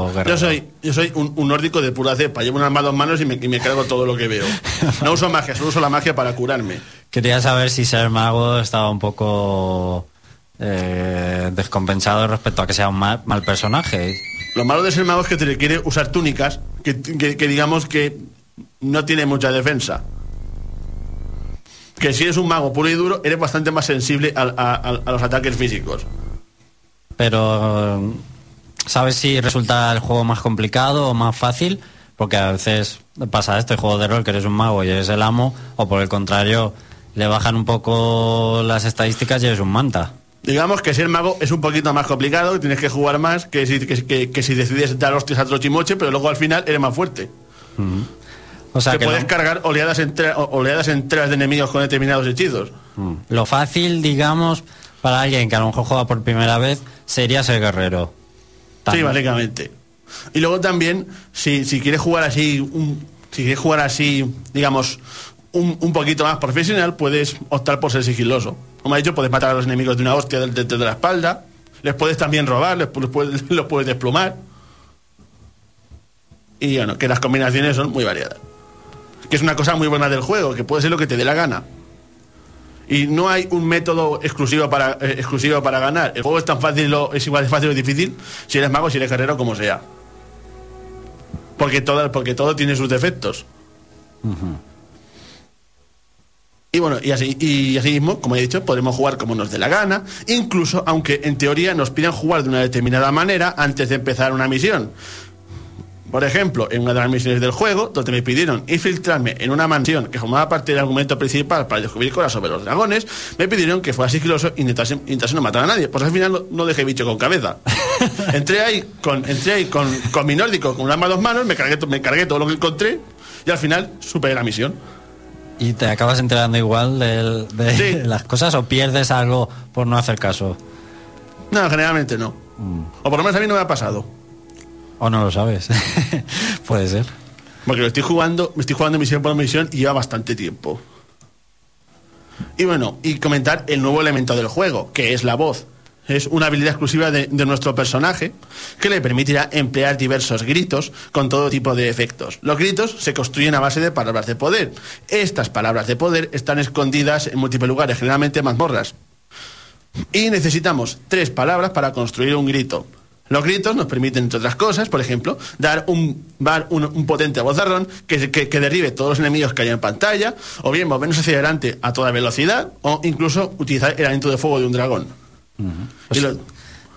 o guerrero? Yo soy, yo soy un, un nórdico de pura cepa. Llevo un arma dos manos y me, y me cargo todo lo que veo. No uso magia, solo uso la magia para curarme. Quería saber si ser mago estaba un poco eh, descompensado respecto a que sea un mal, mal personaje. Lo malo de ser mago es que te requiere usar túnicas que, que- que digamos que no tiene mucha defensa. Que si eres un mago puro y duro, eres bastante más sensible a, a- a- a los ataques físicos. Pero, ¿sabes si resulta el juego más complicado o más fácil? Porque a veces pasa esto, el juego de rol, que eres un mago y eres el amo, o por el contrario, le bajan un poco las estadísticas y eres un manta. Digamos que ser mago es un poquito más complicado, tienes que jugar más que si, que, que- que si decides dar hostias a trochimoche, pero luego al final eres más fuerte. O sea, que puedes cargar oleadas, entera- o- oleadas enteras de enemigos con determinados hechizos. Mm. lo fácil, digamos, para alguien que a lo mejor juega por primera vez, sería ser guerrero. Sí, básicamente. Y luego también, si, si quieres jugar así, un- si quieres jugar así, digamos, un, un poquito más profesional, puedes optar por ser sigiloso. Como he dicho, puedes matar a los enemigos de una hostia del- desde de la espalda, les puedes también robar, les puedes, los puedes desplumar. Y bueno, que las combinaciones son muy variadas. Que es una cosa muy buena del juego, que puede ser lo que te dé la gana. Y no hay un método exclusivo para, eh, exclusivo para ganar. El juego es tan fácil, o es igual de fácil o difícil si eres mago, si eres guerrero, como sea. Porque todo, porque todo tiene sus defectos. Y bueno, y así, y así mismo, como he dicho, podremos jugar como nos dé la gana, incluso aunque en teoría nos pidan jugar de una determinada manera antes de empezar una misión. Por ejemplo, en una de las misiones del juego, donde me pidieron infiltrarme en una mansión que formaba parte del argumento principal para descubrir cosas sobre los dragones, me pidieron que fuera sigiloso e intentase, intentase no matar a nadie. Pues al final no, no dejé bicho con cabeza. entré ahí con, entré ahí con, con mi nórdico, con un arma a dos manos, me cargué, me cargué todo lo que encontré y al final superé la misión. ¿Y te acabas enterando igual de, Sí. las cosas o pierdes algo por no hacer caso? No, generalmente no. O por lo menos a mí no me ha pasado. ¿O no lo sabes? Puede ser. Porque lo estoy jugando, me estoy jugando misión por misión y lleva bastante tiempo. Y bueno, y comentar el nuevo elemento del juego, que es la voz. Es una habilidad exclusiva de, de nuestro personaje que le permitirá emplear diversos gritos con todo tipo de efectos. Los gritos se construyen a base de palabras de poder. Estas palabras de poder están escondidas en múltiples lugares, generalmente en mazmorras. Y necesitamos tres palabras para construir un grito. Los gritos nos permiten, entre otras cosas, por ejemplo, dar un, dar un, un potente vozarrón que, que, que derribe todos los enemigos que hay en pantalla, o bien movernos hacia adelante a toda velocidad, o incluso utilizar el aliento de fuego de un dragón. Lo-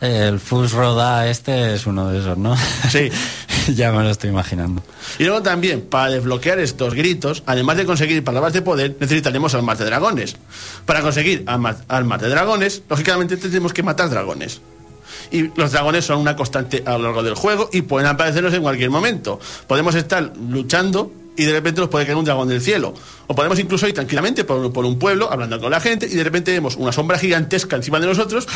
El Fus Roda este es uno de esos, ¿no? Sí. ya me lo estoy imaginando. Y luego también, para desbloquear estos gritos, además de conseguir palabras de poder, necesitaremos almas de dragones. Para conseguir almas, almas de dragones, lógicamente tendremos que matar dragones. Y los dragones son una constante a lo largo del juego y pueden aparecernos en cualquier momento. Podemos estar luchando y de repente nos puede caer un dragón del cielo. O podemos incluso ir tranquilamente por, por un pueblo hablando con la gente y de repente vemos una sombra gigantesca encima de nosotros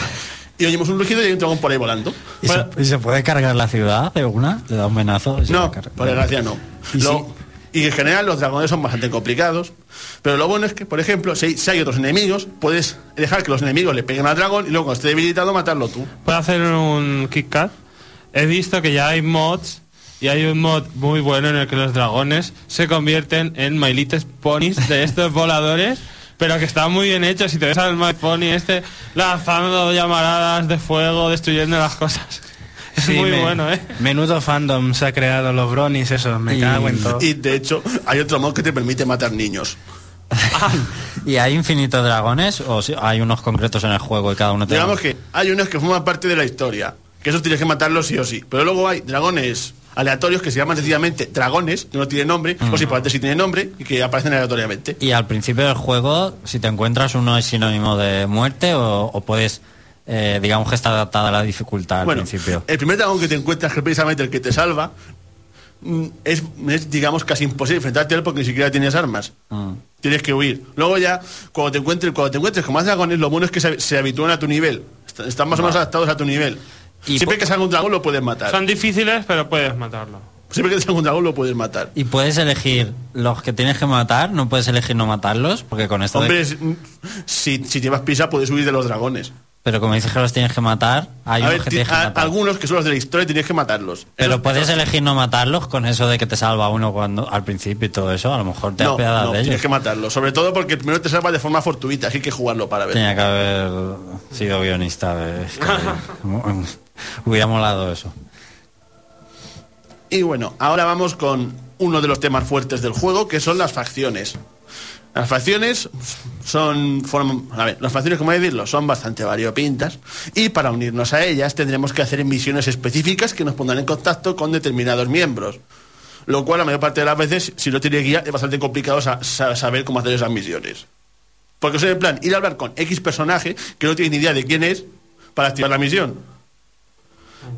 y oímos un rugido y hay un dragón por ahí volando. ¿Y, se, y se puede cargar la ciudad de una? ¿Le da un menazo? No, por desgracia no. ¿Y Lo- si, Y en general los dragones son bastante complicados. Pero lo bueno es que, por ejemplo, si, si hay otros enemigos, puedes dejar que los enemigos le peguen al dragón y luego cuando esté debilitado matarlo tú. ¿Puedo hacer un Kit Kat? He visto que ya hay mods y hay un mod muy bueno en el que los dragones se convierten en My Little Ponies de estos voladores, pero que están muy bien hechos. Si te ves al My Pony este lanzando llamaradas de fuego, destruyendo las cosas. Es Sí, muy me- bueno, ¿eh? Menudo fandom se ha creado los bronies, eso, me Y- cago en todo. Y de hecho, hay otro mod que te permite matar niños. ¿Y hay infinitos dragones o si- hay unos concretos en el juego y cada uno te da- Digamos que hay unos que forman parte de la historia, que esos tienes que matarlos sí o sí. Pero luego hay dragones aleatorios que se llaman sencillamente dragones, que no tienen nombre, o si por sí tienen nombre y que aparecen aleatoriamente. Y al principio del juego, si te encuentras uno es sinónimo de muerte o, o puedes, eh, digamos que está adaptada a la dificultad al Bueno, principio. el primer dragón que te encuentras, que es precisamente el que te salva, mm, es, es, digamos, casi imposible enfrentarte a él porque ni siquiera tienes armas. Mm. Tienes que huir. Luego ya, cuando te encuentres, cuando te encuentres con más dragones, lo bueno es que se, se habitúan a tu nivel. Est- Están más o menos adaptados a tu nivel. Y Siempre que salga un dragón lo puedes matar. Son difíciles, pero puedes matarlo. Siempre que salga un dragón lo puedes matar. Y puedes elegir los que tienes que matar, no puedes elegir no matarlos, porque con esto... Hombre, si, si llevas prisa puedes huir de los dragones. Pero como dices que los tienes que matar, hay unos ver, que ti- tienes que a- matar. algunos que son los de la historia tienes que matarlos. Pero Esos- puedes elegir no matarlos con eso de que te salva uno cuando al principio y todo eso. A lo mejor te No, apiadas no, de ellos. tienes que matarlos. Sobre todo porque primero te salva de forma fortuita, así que hay que jugarlo para ver. Tenía que haber sido guionista. es que hubiera molado eso. Y bueno, ahora vamos con uno de los temas fuertes del juego, que son las facciones. Las facciones son, forman- a ver, las facciones, como decirlo, son bastante variopintas y para unirnos a ellas tendremos que hacer misiones específicas que nos pondrán en contacto con determinados miembros. Lo cual, la mayor parte de las veces, si no tiene guía, es bastante complicado sa- sa- saber cómo hacer esas misiones. Porque es en plan, ir a hablar con X personaje que no tiene ni idea de quién es para activar la misión.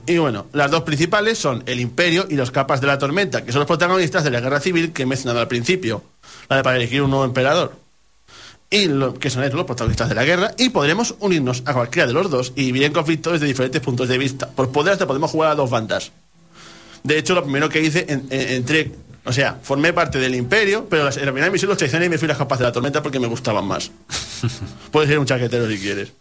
Y bueno, las dos principales son el Imperio y los Capas de la Tormenta, que son los protagonistas de la guerra civil que he mencionado al principio, la de para elegir un nuevo emperador. Y lo, que son los protagonistas de la guerra, y podremos unirnos a cualquiera de los dos y vivir en conflicto desde diferentes puntos de vista. Por poder hasta podemos jugar a dos bandas. De hecho, lo primero que hice, en- en- entré, o sea, formé parte del Imperio, pero las- en la primera misión los traicioné y me fui a las Capas de la Tormenta porque me gustaban más. Puedes ser un chaquetero si quieres.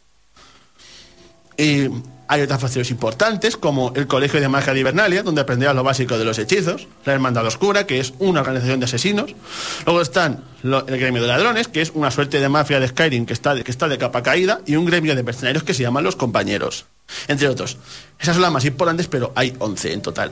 Y hay otras facciones importantes, como el Colegio de Magia de Hibernalia, donde aprenderás lo básico de los hechizos, la Hermandad Oscura, que es una organización de asesinos. Luego están el Gremio de Ladrones, que es una suerte de mafia de Skyrim que está, de, que está de capa caída, y un gremio de mercenarios que se llaman los Compañeros, entre otros. Esas son las más importantes, pero hay 11 en total.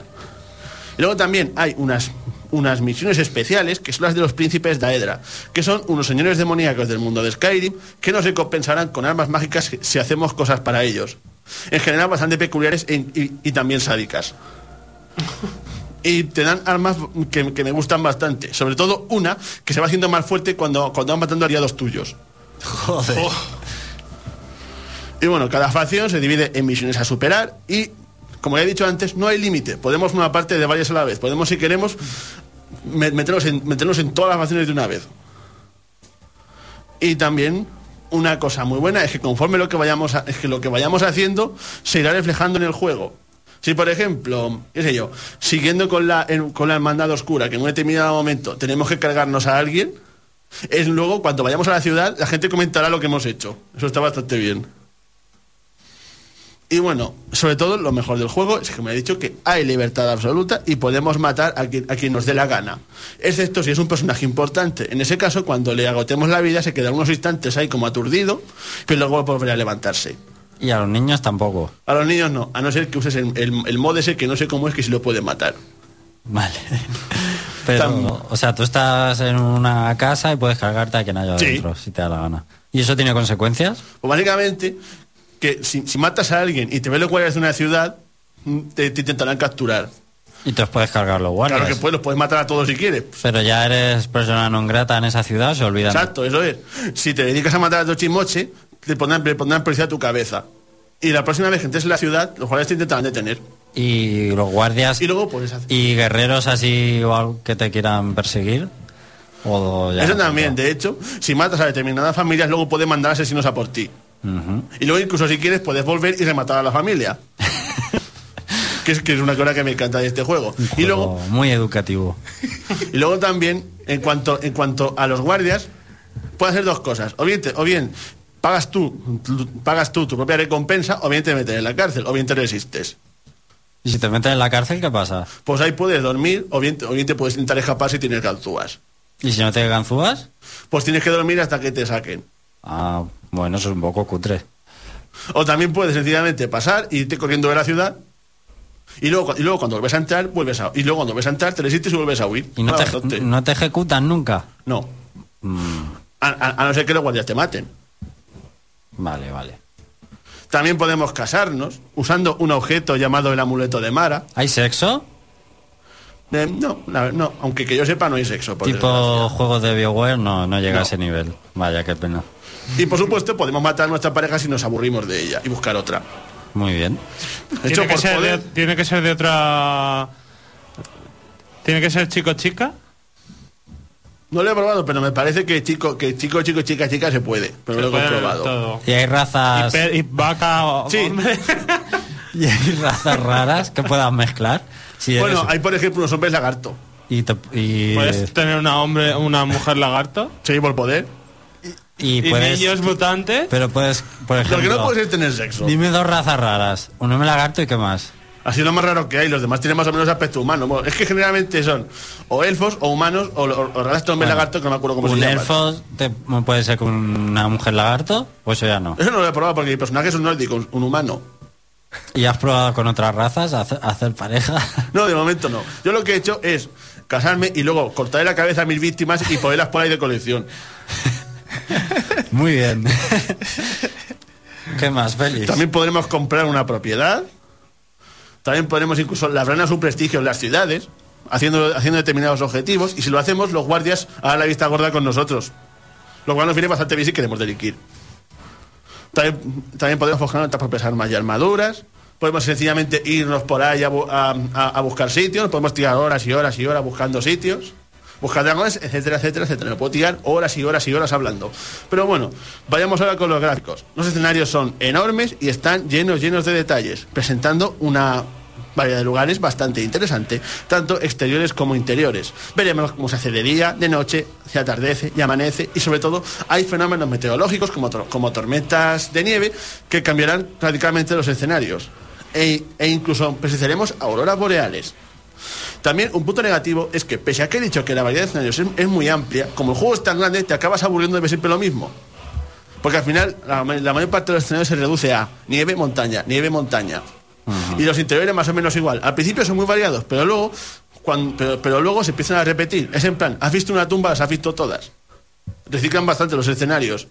Y luego también hay unas, unas misiones especiales, que son las de los príncipes Daedra, que son unos señores demoníacos del mundo de Skyrim, que nos recompensarán con armas mágicas si hacemos cosas para ellos. En general bastante peculiares e- y, y también sádicas. Y te dan armas que, que me gustan bastante. Sobre todo una que se va haciendo más fuerte cuando, cuando van matando aliados tuyos. Joder. Y bueno, cada facción se divide en misiones a superar y, como ya he dicho antes, no hay límite. Podemos formar parte de varias a la vez. Podemos, si queremos, me- meternos en, meternos en todas las facciones de una vez. Y también una cosa muy buena es que conforme lo que vayamos es que lo que vayamos haciendo se irá reflejando en el juego. Si por ejemplo, qué sé yo, siguiendo con la con la hermandad oscura, que en un determinado momento tenemos que cargarnos a alguien, es luego cuando vayamos a la ciudad la gente comentará lo que hemos hecho. Eso está bastante bien. Y bueno, sobre todo lo mejor del juego es que me ha dicho que hay libertad absoluta y podemos matar a quien, a quien nos dé la gana. Excepto si es un personaje importante. En ese caso, cuando le agotemos la vida, se queda unos instantes ahí como aturdido, pero luego volverá a levantarse. Y a los niños tampoco. A los niños no, a no ser que uses el, el, el mod ese que no sé cómo es que si lo puede matar. Vale. Pero, o sea, tú estás en una casa y puedes cargarte a quien haya Sí. dentro, si te da la gana. ¿Y eso tiene consecuencias? Pues básicamente, que si, si matas a alguien y te ves los guardias de una ciudad, mm, te, te intentarán capturar. Y te los puedes cargar los guardias. Claro que puedes, los puedes matar a todos si quieres. Pero ya eres persona non grata en esa ciudad, se olvidan. Exacto, eso es. Si te dedicas a matar a tu chimoche, te pondrán, le pondrán policía a tu cabeza. Y la próxima vez que entres en la ciudad, los guardias te intentarán detener. Y los guardias Y luego puedes hacer. y guerreros así o algo que te quieran perseguir. O ya Eso no también, de hecho, si matas a determinadas familias, luego puedes mandar asesinos a por ti. Y luego incluso si quieres, puedes volver y rematar a la familia. que, es, que es una cosa que me encanta de este juego. Y luego, muy educativo. Y luego también, en cuanto, en cuanto a los guardias, puede hacer dos cosas. O bien, te- o bien pagas tú, pagas tú tu propia recompensa, o bien te meten en la cárcel, o bien te resistes. ¿Y si te meten en la cárcel, qué pasa? Pues ahí puedes dormir, o bien, o bien te puedes intentar escapar si tienes ganzúas. ¿Y si no te ganzúas? Pues tienes que dormir hasta que te saquen. Ah, bueno, eso es un poco cutre. O también puedes sencillamente pasar y irte corriendo de la ciudad. Y luego, y luego cuando vuelves a entrar, vuelves a. Y luego cuando vuelves a entrar, te resistes y vuelves a huir. ¿Y no Mola te, no te ejecutan nunca? No. Mm, A, a- a no ser que los guardias te maten. vale, vale. También podemos casarnos usando un objeto llamado el amuleto de Mara. ¿Hay sexo? Eh, no, no, aunque que yo sepa no hay sexo. por tipo juegos de BioWare, no, no llega No. a ese nivel. Vaya, qué pena. Y por supuesto podemos matar a nuestra pareja si nos aburrimos de ella y buscar otra. Muy bien. Hecho ¿Tiene que, por ser de, tiene que ser de otra... ¿Tiene que ser chico-chica? No lo he probado, pero me parece que chico, que chico, chico, chica, chica se puede. Pero Se lo he comprobado. todo. ¿Y hay Y, razas, pe- y vaca o Sí. y hay razas raras que puedas mezclar? Si eres- Bueno, hay por ejemplo unos hombres lagarto. y, te- y- Puedes tener una hombre, una mujer lagarto. Sí, por poder. Y Y, puedes... niños mutantes. Pero puedes, por Lo ejemplo... que no puedes es tener sexo. Dime dos razas raras. Un hombre lagarto y qué más. Así lo más raro que hay. Los demás tienen más o menos aspecto humano. Bueno, es que generalmente son o elfos o humanos o, o, o raras de hombre Bueno, lagarto que no me acuerdo cómo un se llama. elfo te- puede ser con una mujer lagarto, pues eso ya no. Eso no lo he probado porque mi personaje es un nórdico, un- un humano. ¿Y has probado con otras razas a hacer, a hacer pareja? No, de momento no. Yo lo que he hecho es casarme y luego cortarle la cabeza a mis víctimas y ponerlas por ahí de colección. Muy bien. ¿Qué más, Félix? También podremos comprar una propiedad. También podremos incluso labrarnos su prestigio en las ciudades, haciendo, haciendo determinados objetivos. Y si lo hacemos, los guardias harán la vista gorda con nosotros. Lo cual nos viene bastante bien si queremos delinquir. También, también podemos forjar nuestras propias armas y armaduras. Podemos sencillamente irnos por ahí a, a- a- a buscar sitios. Podemos tirar horas y horas y horas buscando sitios. Buscar dragones, etcétera, etcétera, etcétera. Me puedo tirar horas y horas y horas hablando. Pero bueno, vayamos ahora con los gráficos. Los escenarios son enormes y están llenos, llenos de detalles, presentando una variedad de lugares bastante interesante, tanto exteriores como interiores. Veremos cómo se hace de día, de noche, se atardece y amanece, y sobre todo hay fenómenos meteorológicos como, como tormentas de nieve que cambiarán radicalmente los escenarios. E, e incluso presenciaremos auroras boreales. También un punto negativo es que, pese a que he dicho que la variedad de escenarios es, es muy amplia, como el juego es tan grande, te acabas aburriendo de ver siempre lo mismo. Porque al final la, ma- la mayor parte de los escenarios se reduce a nieve, montaña, nieve, montaña. Y los interiores más o menos igual. Al principio son muy variados, pero luego, pero luego se empiezan a repetir. Es en plan, has visto una tumba, las has visto todas. Reciclan bastante los escenarios.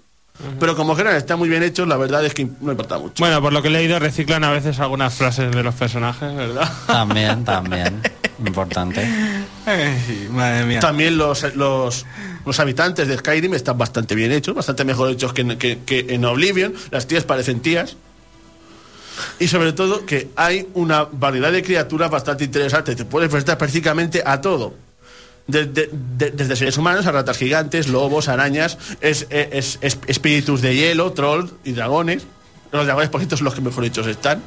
Pero como general están muy bien hechos, la verdad es que no importa mucho. Bueno, por lo que he leído, reciclan a veces algunas frases de los personajes, ¿verdad? También, también. Importante. Ay, madre mía. También los, los, los habitantes de Skyrim están bastante bien hechos, bastante mejor hechos que en, que- que en Oblivion. Las tías parecen tías. Y sobre todo que hay una variedad de criaturas bastante interesante. Te puedes enfrentar prácticamente a todo. Desde, de- desde seres humanos a ratas gigantes, lobos, arañas, es, es- es- espíritus de hielo, trolls y dragones. Los dragones, por cierto, son los que mejor hechos están.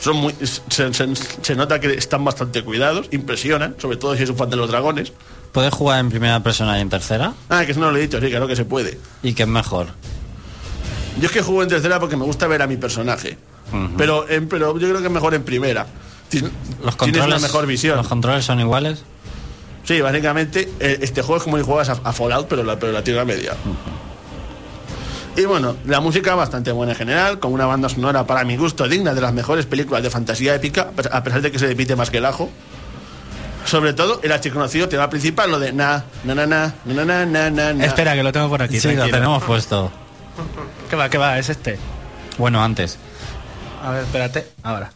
Son muy, se, se- se nota que están bastante cuidados, impresionan, sobre todo si es un fan de los dragones. ¿Puedes jugar en primera persona y en tercera? Ah, que eso no lo he dicho, sí, claro que se puede. ¿Y qué es mejor? Yo es que juego en tercera porque me gusta ver a mi personaje. pero, en- pero yo creo que es mejor en primera. Tien- Los Tienes controles, una mejor visión. ¿Los controles son iguales? Sí, básicamente eh, este juego es como si juegas a, a Fallout, pero la, pero la tierra media. Y bueno, la música bastante buena en general, con una banda sonora para mi gusto digna de las mejores películas de fantasía épica, a pesar de que se repite más que el ajo. Sobre todo el archiconocido tema principal, lo de na, na, na, na, na, na, na, na, na. Espera, que lo tengo por aquí. sí, lo tenemos puesto. ¿Qué va, qué va? Es este. Bueno, antes. A ver, espérate. Ahora.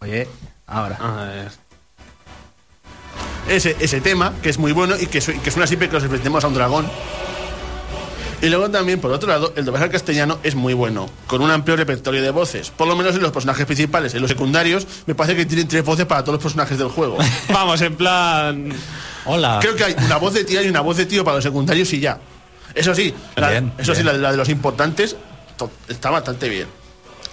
Oye, ahora. A ver. ese, ese tema, que es muy bueno y que, su- y que suena siempre que nos enfrentemos a un dragón. Y luego también, por otro lado, el doblaje al castellano es muy bueno, con un amplio repertorio de voces. Por lo menos en los personajes principales. En los secundarios, me parece que tienen tres voces para todos los personajes del juego. Vamos, en plan. Hola. Creo que hay una voz de tía y una voz de tío para los secundarios y ya. Eso sí, la- Bien, eso sí, la, de- la de los importantes to- está bastante bien.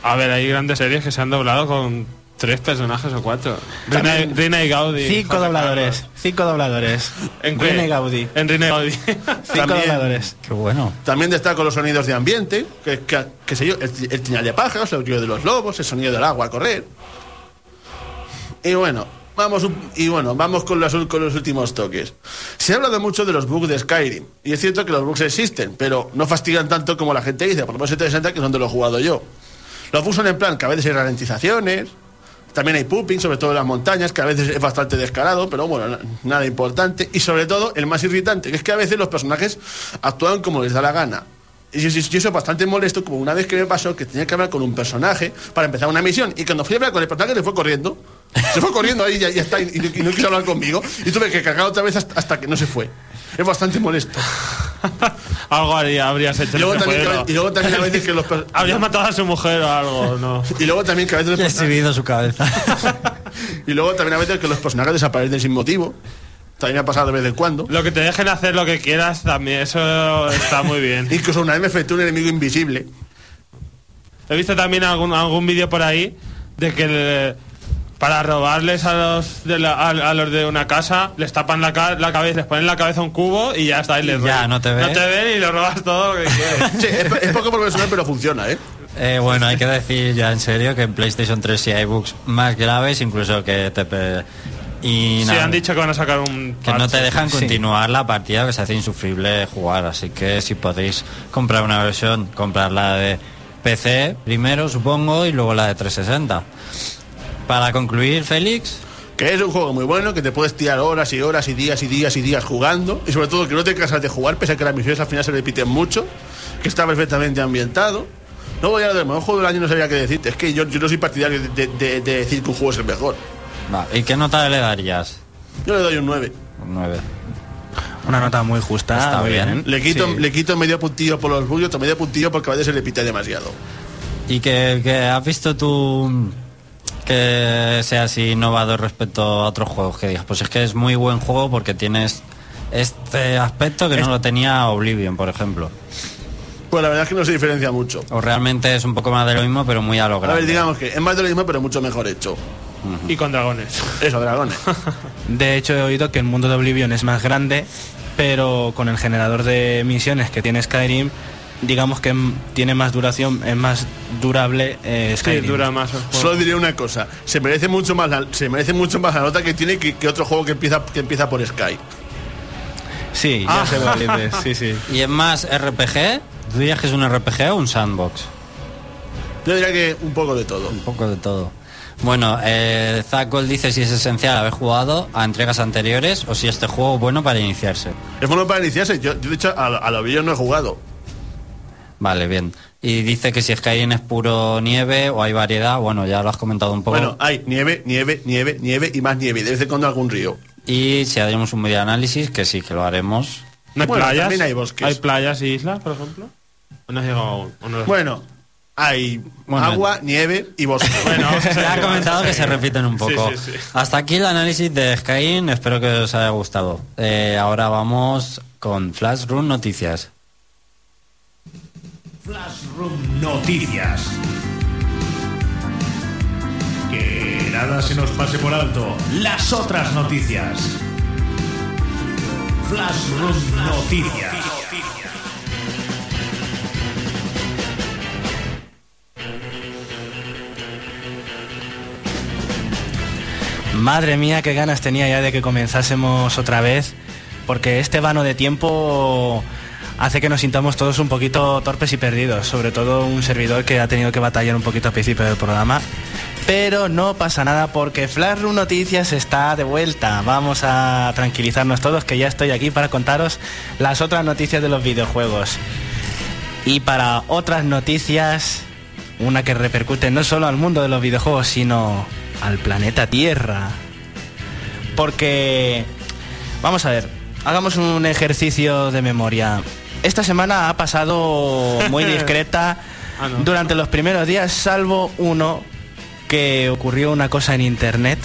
A ver, hay grandes series que se han doblado con Tres personajes o cuatro. Rina, Rina y Gaudi. Cinco José dobladores. Carlos. Cinco dobladores. ¿En Rina y Gaudí. En Rina y Gaudi. Cinco También- dobladores. Qué bueno. También destaco los sonidos de ambiente, que, que, que sé yo, el, el tiñal de pájaros, el ruido de los lobos, el sonido del agua a correr. Y bueno, vamos, y bueno, vamos con los, con los últimos toques. Se ha hablado mucho de los bugs de Skyrim, y es cierto que los bugs existen, pero no fastidian tanto como la gente dice, por lo menos 760 que es donde lo he jugado yo. Los bugs son en plan que a veces hay ralentizaciones, también hay pooping, sobre todo en las montañas, que a veces es bastante descarado, pero bueno, na- nada importante. Y sobre todo, el más irritante, que es que a veces los personajes actúan como les da la gana. Y eso, y eso es bastante molesto, como una vez que me pasó que tenía que hablar con un personaje para empezar una misión. Y cuando fui a hablar con el personaje, se fue corriendo. Se fue corriendo ahí y ya, ya está, y, no quiso hablar conmigo. Y tuve que cargar otra vez hasta que no se fue. Es bastante molesto. algo haría, habrías hecho. Y luego, también, que y luego también a veces que los Habrías matado a su mujer o algo, ¿no? y luego también que a veces los He personajes- su cabeza. y luego también a veces que los personajes desaparecen sin motivo. También me ha pasado de vez en cuando. Lo que te dejen hacer lo que quieras también, eso está muy bien. Incluso una vez me enfrenté a un enemigo invisible. He visto también algún, algún vídeo por ahí de que le- para robarles a los de la- a, a los de una casa les tapan la, la cabeza, les ponen la cabeza un cubo y ya está. Y les Ya, roban. no te ven. No te ven y le robas todo lo que quieres. Sí, es, es poco profesional, pero funciona, ¿eh? Eh, bueno, hay que decir ya en serio que en PlayStation 3 sí hay bugs más graves, incluso que te... Y Sí, nada, han dicho que van a sacar un. que no te dejan Sí. continuar la partida, que se hace insufrible jugar. Así que si podéis comprar una versión, comprar la de PC primero, supongo, y luego la de 360. Para concluir, Félix, Que es un juego muy bueno, que te puedes tirar horas y horas y días y días y días jugando. Y sobre todo que no te cansas de jugar, pese a que las misiones al final se repiten mucho. Que está perfectamente ambientado. Luego ya lo del mejor juego del año no sabía qué decirte. Es que yo, yo no soy partidario de, de- de decir que un juego es el mejor. va, ¿y qué nota le darías? Yo le doy un 9. Un 9. Una nota muy justa. Está muy bien. Le quito, Sí. le quito medio puntillo por los otro medio puntillo porque a veces se repite demasiado. ¿Y que, que has visto tú que sea así innovador respecto a otros juegos? Que digas, pues es que es muy buen juego porque tienes este aspecto que no lo tenía Oblivion, por ejemplo. Pues la verdad es que no se diferencia mucho. O realmente es un poco más de lo mismo, pero muy a lo A ver, grande. digamos que es más de lo mismo, pero mucho mejor hecho. Y con dragones. Eso, dragones. De hecho, he oído que el mundo de Oblivion es más grande, pero con el generador de misiones que tiene Skyrim, digamos que tiene más duración, es más durable eh, Sí, Skyrim. dura más el juego. Solo diré una cosa, se merece mucho más la, se merece mucho más la nota que tiene que, que otro juego que empieza que empieza por Sky. Sí, ya Ah. cuál dices, sí, sí. ¿Y es más RPG? ¿Tú dirías que es un RPG o un sandbox? Yo diría que un poco de todo. Un poco de todo. Bueno, eh, Zach Gold dice si es esencial haber jugado a entregas anteriores o si este juego es bueno para iniciarse. Es bueno para iniciarse. Yo, yo de hecho, a, a los vídeos no he jugado. Vale, bien. Y dice que si Skyrim es puro nieve o hay variedad, bueno, ya lo has comentado un poco. Bueno, hay nieve, nieve, nieve, nieve y más nieve. Y de vez en cuando algún río. Y si haremos un video análisis, que sí, que lo haremos. ¿No hay Bueno, playas? también hay bosques. ¿Hay playas y islas, por ejemplo? ¿O no has llegado aún? ¿O no? Bueno, hay Bueno, agua, nieve y bosque. Bueno, Ya ha comentado que se repiten un poco. Sí, sí, sí. Hasta aquí el análisis de Skyrim, espero que os haya gustado. Eh, ahora vamos con Flash Room Noticias. Flashroom Noticias. Que nada se nos pase por alto. Las otras noticias. Flashroom Noticias. Madre mía, qué ganas tenía ya de que comenzásemos otra vez, porque este vano de tiempo hace que nos sintamos todos un poquito torpes y perdidos, sobre todo un servidor que ha tenido que batallar un poquito al principio del programa. Pero no pasa nada porque Flashroom Noticias está de vuelta. Vamos a tranquilizarnos todos que ya estoy aquí para contaros las otras noticias de los videojuegos. Y para otras noticias, una que repercute no solo al mundo de los videojuegos, sino al planeta Tierra. Porque, vamos a ver, hagamos un ejercicio de memoria. Esta semana ha pasado muy discreta Ah, no. durante los primeros días, salvo uno que ocurrió una cosa en internet,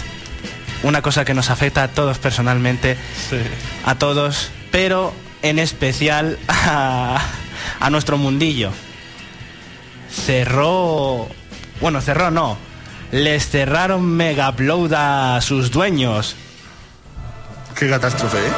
una cosa que nos afecta a todos personalmente, Sí. a todos, pero en especial a, a nuestro mundillo. Cerró, bueno, cerró no, Les cerraron Mega Upload a sus dueños. Qué catástrofe, ¿eh?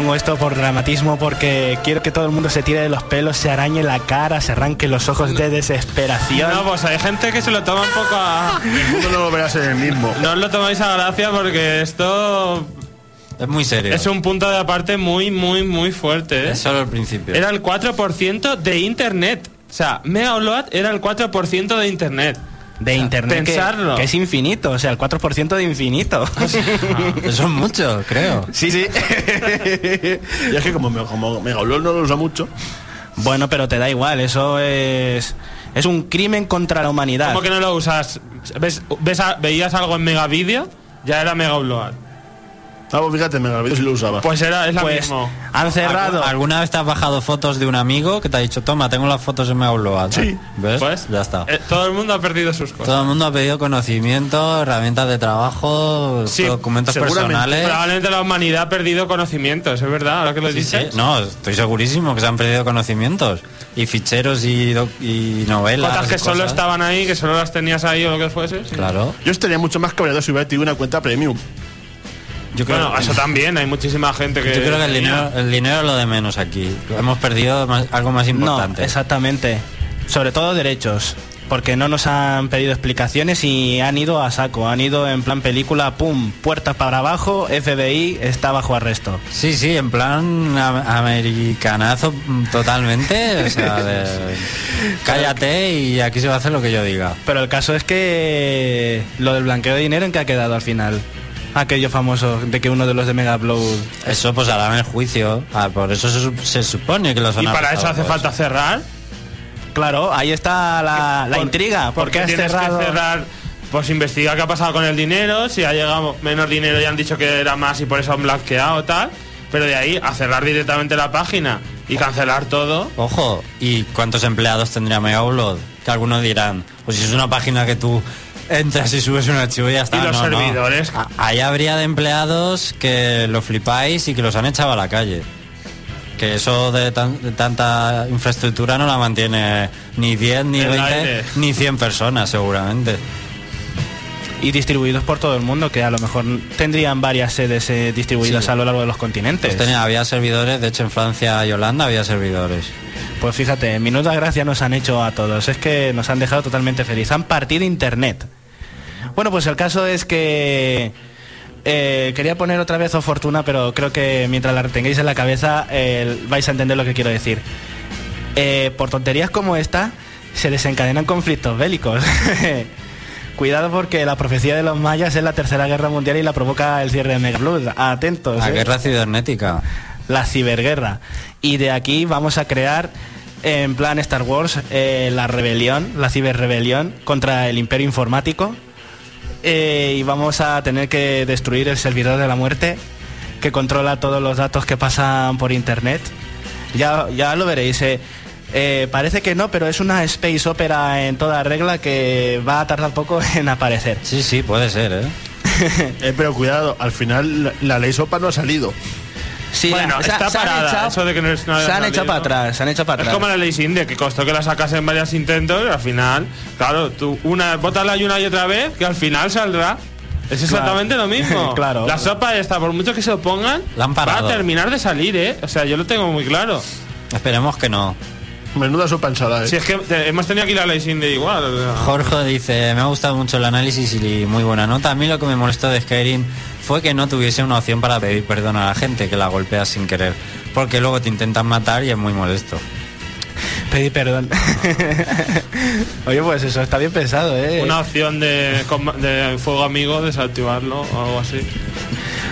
Pongo esto por dramatismo porque quiero que todo el mundo se tire de los pelos, se arañe la cara, se arranque los ojos de desesperación. No, pues hay gente que se lo toma un poco a... El mundo no lo verás en el mismo. No os lo tomáis a gracia porque esto Es muy serio. es un punto de aparte muy, muy, muy fuerte. ¿eh? Es solo el principio. Era el 4% de Internet. O sea, Mega Upload era el 4% de Internet. De internet que- es infinito, o sea, el 4% de infinito. Eso es mucho, creo. Sí, sí. y es que como, me- como Megaupload no lo usa mucho. bueno, pero te da igual, eso es es un crimen contra la humanidad. ¿Cómo que no lo usas? ¿Ves, ves a- ¿Veías algo en Mega Video? Ya era Mega Upload. Ah, pues fíjate, sí lo usaba. Pues era, es la Pues mismo. han cerrado. ¿Algu- ¿Alguna vez te has bajado fotos de un amigo que te ha dicho, toma, tengo las fotos en Megaupload? Sí. ¿Ves? Pues ya está. eh, todo el mundo ha perdido sus cosas. Todo el mundo ha pedido conocimiento, herramientas de trabajo, Sí, documentos personales. Probablemente la humanidad ha perdido conocimientos, ¿es verdad? Ahora que lo Sí, dices. sí. No, estoy segurísimo que se han perdido conocimientos. Y ficheros y, doc- y novelas. Cosas y que solo cosas. estaban ahí, que solo las tenías ahí o lo que fuese. sí. Claro. Yo estaría mucho más cabreado si hubiera tenido una cuenta premium. Yo creo, Bueno, eso también, hay muchísima gente que. yo creo que el dinero, el dinero es lo de menos aquí. Hemos perdido más- algo más no, importante. exactamente. Sobre todo derechos, porque no nos han pedido explicaciones y han ido a saco, han ido en plan película, pum, puertas para abajo, FBI está bajo arresto. Sí, sí, en plan am- americanazo totalmente. O sea, de- cállate y aquí se va a hacer lo que yo diga. Pero el caso es que lo del blanqueo de dinero en que ha quedado al final. Aquello famoso de que uno de los de Mega Upload Eso pues harán el juicio. Ah, por eso se, sup- se supone que los han Y para eso hace pues. falta cerrar. Claro, ahí está la, la Por- intriga. ¿Por Porque qué has tienes cerrado? que cerrar. Pues investiga qué ha pasado con el dinero, si ha llegado menos dinero y han dicho que era más y por eso han blanqueado tal. Pero de ahí a cerrar directamente la página y cancelar todo. Ojo, ¿y cuántos empleados tendría Megaupload? Que algunos dirán, pues si es una página que tú entras y subes un archivo y ya está. Y los No, no. servidores. A- Ahí habría de empleados que lo flipáis y que los han echado a la calle. Que eso de, tan- de tanta infraestructura no la mantiene ni 10, ni El 20, aire. ni 100 personas seguramente. Y distribuidos por todo el mundo, que a lo mejor tendrían varias sedes eh, distribuidas Sí. a lo largo de los continentes. Pues tenía- había servidores, de hecho en Francia y Holanda había servidores. Pues fíjate, minuta gracia nos han hecho a todos. Es que nos han dejado totalmente feliz. Han partido internet. Bueno, pues el caso es que eh, quería poner otra vez o fortuna, pero creo que mientras la retengáis en la cabeza eh, vais a entender lo que quiero decir. Eh, por tonterías como esta se desencadenan conflictos bélicos. Cuidado porque la profecía de los mayas es la tercera guerra mundial y la provoca el cierre de Megablood. Atentos. La guerra cibernética. la ciberguerra. Y de aquí vamos a crear, en plan Star Wars, la rebelión, la ciberrebelión contra el imperio informático. Eh, y vamos a tener que destruir el servidor de la muerte que controla todos los datos que pasan por internet. Ya, ya lo veréis. eh. Eh, parece que no, pero es una space opera en toda regla que va a tardar poco en aparecer. Sí, sí, puede ser, ¿eh? Eh, pero cuidado, al final la, la ley SOPA no ha salido. Sí, Bueno, o sea, está se han parada, echado- eso de que no es- no se han echado para atrás, se han echado para Es atrás. como la ley Sinde, que costó que la sacasen varios intentos y al final, claro, tú una, bótala y una y otra vez, que al final saldrá. Es exactamente lo mismo. Claro. La sopa esta, por mucho que se opongan, La han va a parado. terminar de salir, ¿eh? O sea, yo lo tengo muy claro. Esperemos que no. Menuda sopa ensalada. ¿eh? Si es que te- hemos tenido aquí la ley Sinde igual. o sea. Jorge dice, me ha gustado mucho el análisis y muy buena nota. A mí lo que me molestó de Skyrim fue que no tuviese una opción para pedir perdón a la gente que la golpea sin querer. Porque luego te intentan matar y es muy molesto. Pedí perdón. Oye, pues eso está bien pensado, ¿eh? Una opción de, de fuego amigo, desactivarlo o algo así.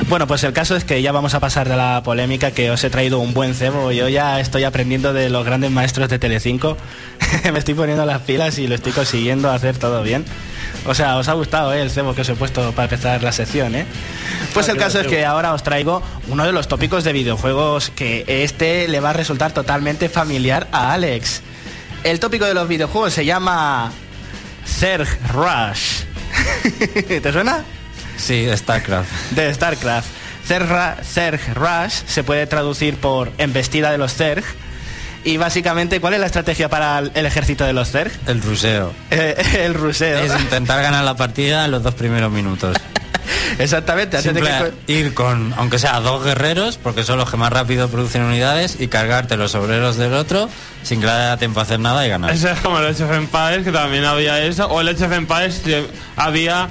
Bueno, pues el caso es que ya vamos a pasar de la polémica que os he traído un buen cebo. Yo ya estoy aprendiendo de los grandes maestros de Telecinco. Me estoy poniendo las pilas y lo estoy consiguiendo hacer todo bien. O sea, os ha gustado ¿eh? el cebo que os he puesto para empezar la sección, ¿eh? Pues Ah, el caso es que ahora os traigo uno de los tópicos de videojuegos que este le va a resultar totalmente familiar a Alex. El tópico de los videojuegos se llama Zerg Rush. ¿Te suena? Sí, StarCraft. de StarCraft. Zerg Rush se puede traducir por embestida de los Zerg Y básicamente, ¿cuál es la estrategia para el ejército de los Zerg? El ruseo. Eh, el ruseo. Es intentar ganar la partida en los dos primeros minutos. Exactamente, antes de que... ir con, aunque sea dos guerreros, porque son los que más rápido producen unidades, y cargarte los obreros del otro sin que le haya tiempo a hacer nada y ganar. Eso es como el Age of Empires, que también había eso. O el Age of Empires había.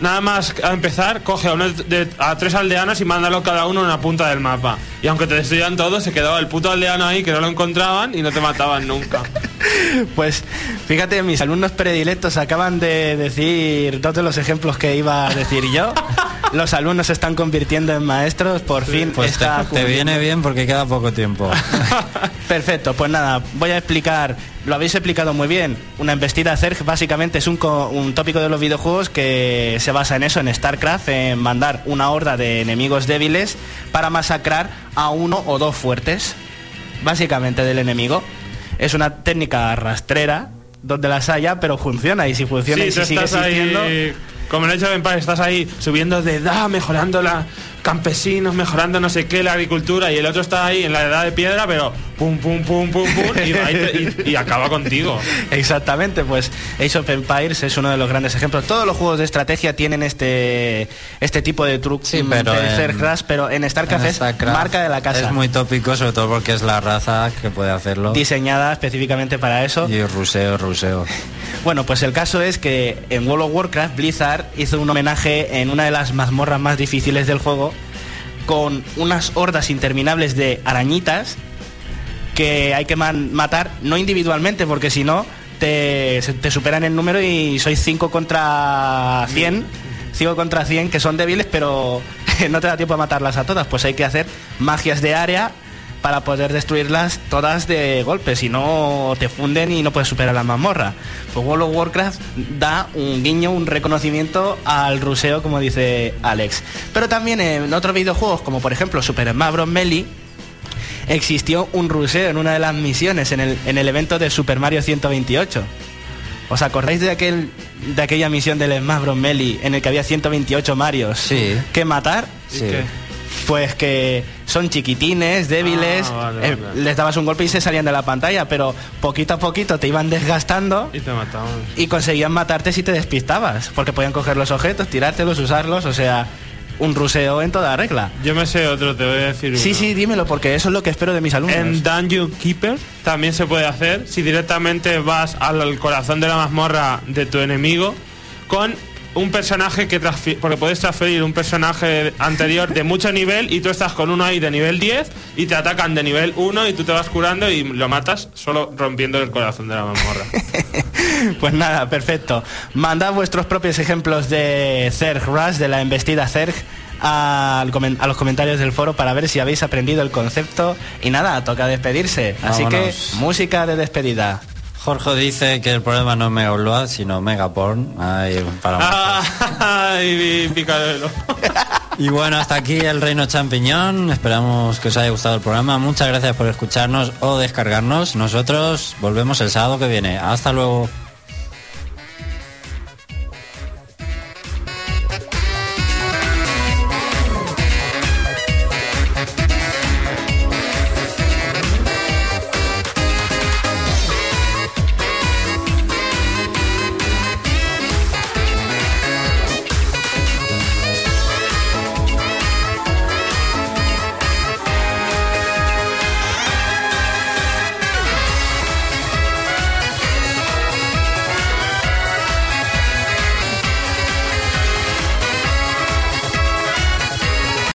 Nada más a empezar, coge a, de- a tres aldeanos y mándalo cada uno a una punta del mapa. Y aunque te destruyan todos, se quedaba el puto aldeano ahí que no lo encontraban y no te mataban nunca. Pues fíjate, mis alumnos predilectos acaban de decir dos de los ejemplos que iba a decir yo. Los alumnos se están convirtiendo en maestros, por fin Pues te, está te viene bien porque queda poco tiempo. Perfecto, pues nada, voy a explicar, lo habéis explicado muy bien. Una embestida Zerg básicamente es un, co- un tópico de los videojuegos que se basa en eso, en StarCraft, en mandar una horda de enemigos débiles para masacrar a uno o dos fuertes, básicamente del enemigo. Es una técnica rastrera donde las haya, pero funciona. Y si funciona y Sí, si tú sigue existiendo... ahí, como en el Age of Empires, estás ahí subiendo de edad, mejorando la campesinos, mejorando no sé qué, la agricultura, y el otro está ahí en la edad de piedra, pero pum, pum, pum, pum, pum, y, va y te- y- y acaba contigo. Exactamente, pues Age of Empires es uno de los grandes ejemplos. Todos los juegos de estrategia tienen este este tipo de trucos Sí, pero de en- hacer crash, pero en StarCraft, En es marca de la casa. Es muy tópico, sobre todo porque es la raza que puede hacerlo. diseñada específicamente para eso. Y ruseo, ruseo. Bueno, pues el caso es que en World of Warcraft Blizzard hizo un homenaje en una de las mazmorras más difíciles del juego con unas hordas interminables de arañitas que hay que matar, no individualmente, porque si no te, te superan el número y sois 5 contra 100. 5 contra 100 que son débiles, pero no te da tiempo a matarlas a todas. Pues hay que hacer magias de área para poder destruirlas todas de golpe, si no te funden y no puedes superar la mazmorra. Pues World of Warcraft da un guiño, un reconocimiento al ruseo, como dice Alex. Pero también en otros videojuegos, como por ejemplo Super Smash Bros. Melee, existió un ruseo en una de las misiones en el, en el evento de Super Mario 128. ¿Os acordáis de aquel de aquella misión del Smash Bros. Melee en el que había 128 Marios Sí. que matar? ¿Y Sí. Pues que son chiquitines, débiles, Ah, vale, eh, les dabas un golpe y se salían de la pantalla, pero poquito a poquito te iban desgastando Y te matamos. y conseguían matarte si te despistabas, porque podían coger los objetos, tirártelos, usarlos, o sea, un ruseo en toda regla. Yo me sé otro, te voy a decir Sí, uno. sí, dímelo, porque eso es lo que espero de mis alumnos. En Dungeon Keeper también se puede hacer si directamente vas al corazón de la mazmorra de tu enemigo con un personaje que porque puedes transferir un personaje anterior de mucho nivel y tú estás con uno ahí de nivel 10 y te atacan de nivel 1 y tú te vas curando y lo matas solo rompiendo el corazón de la mazmorra. Pues nada, perfecto. Mandad vuestros propios ejemplos de Zerg Rush, de la embestida Zerg, al comen- a los comentarios del foro para ver si habéis aprendido el concepto. Y nada, toca despedirse. Así que, música de despedida. Jorge dice que el problema no es Mega Upload, sino Megaporn. Ahí, para Ay, picadero. Y bueno, hasta aquí el Reino Champiñón. Esperamos que os haya gustado el programa. Muchas gracias por escucharnos o descargarnos. Nosotros volvemos el sábado que viene. Hasta luego.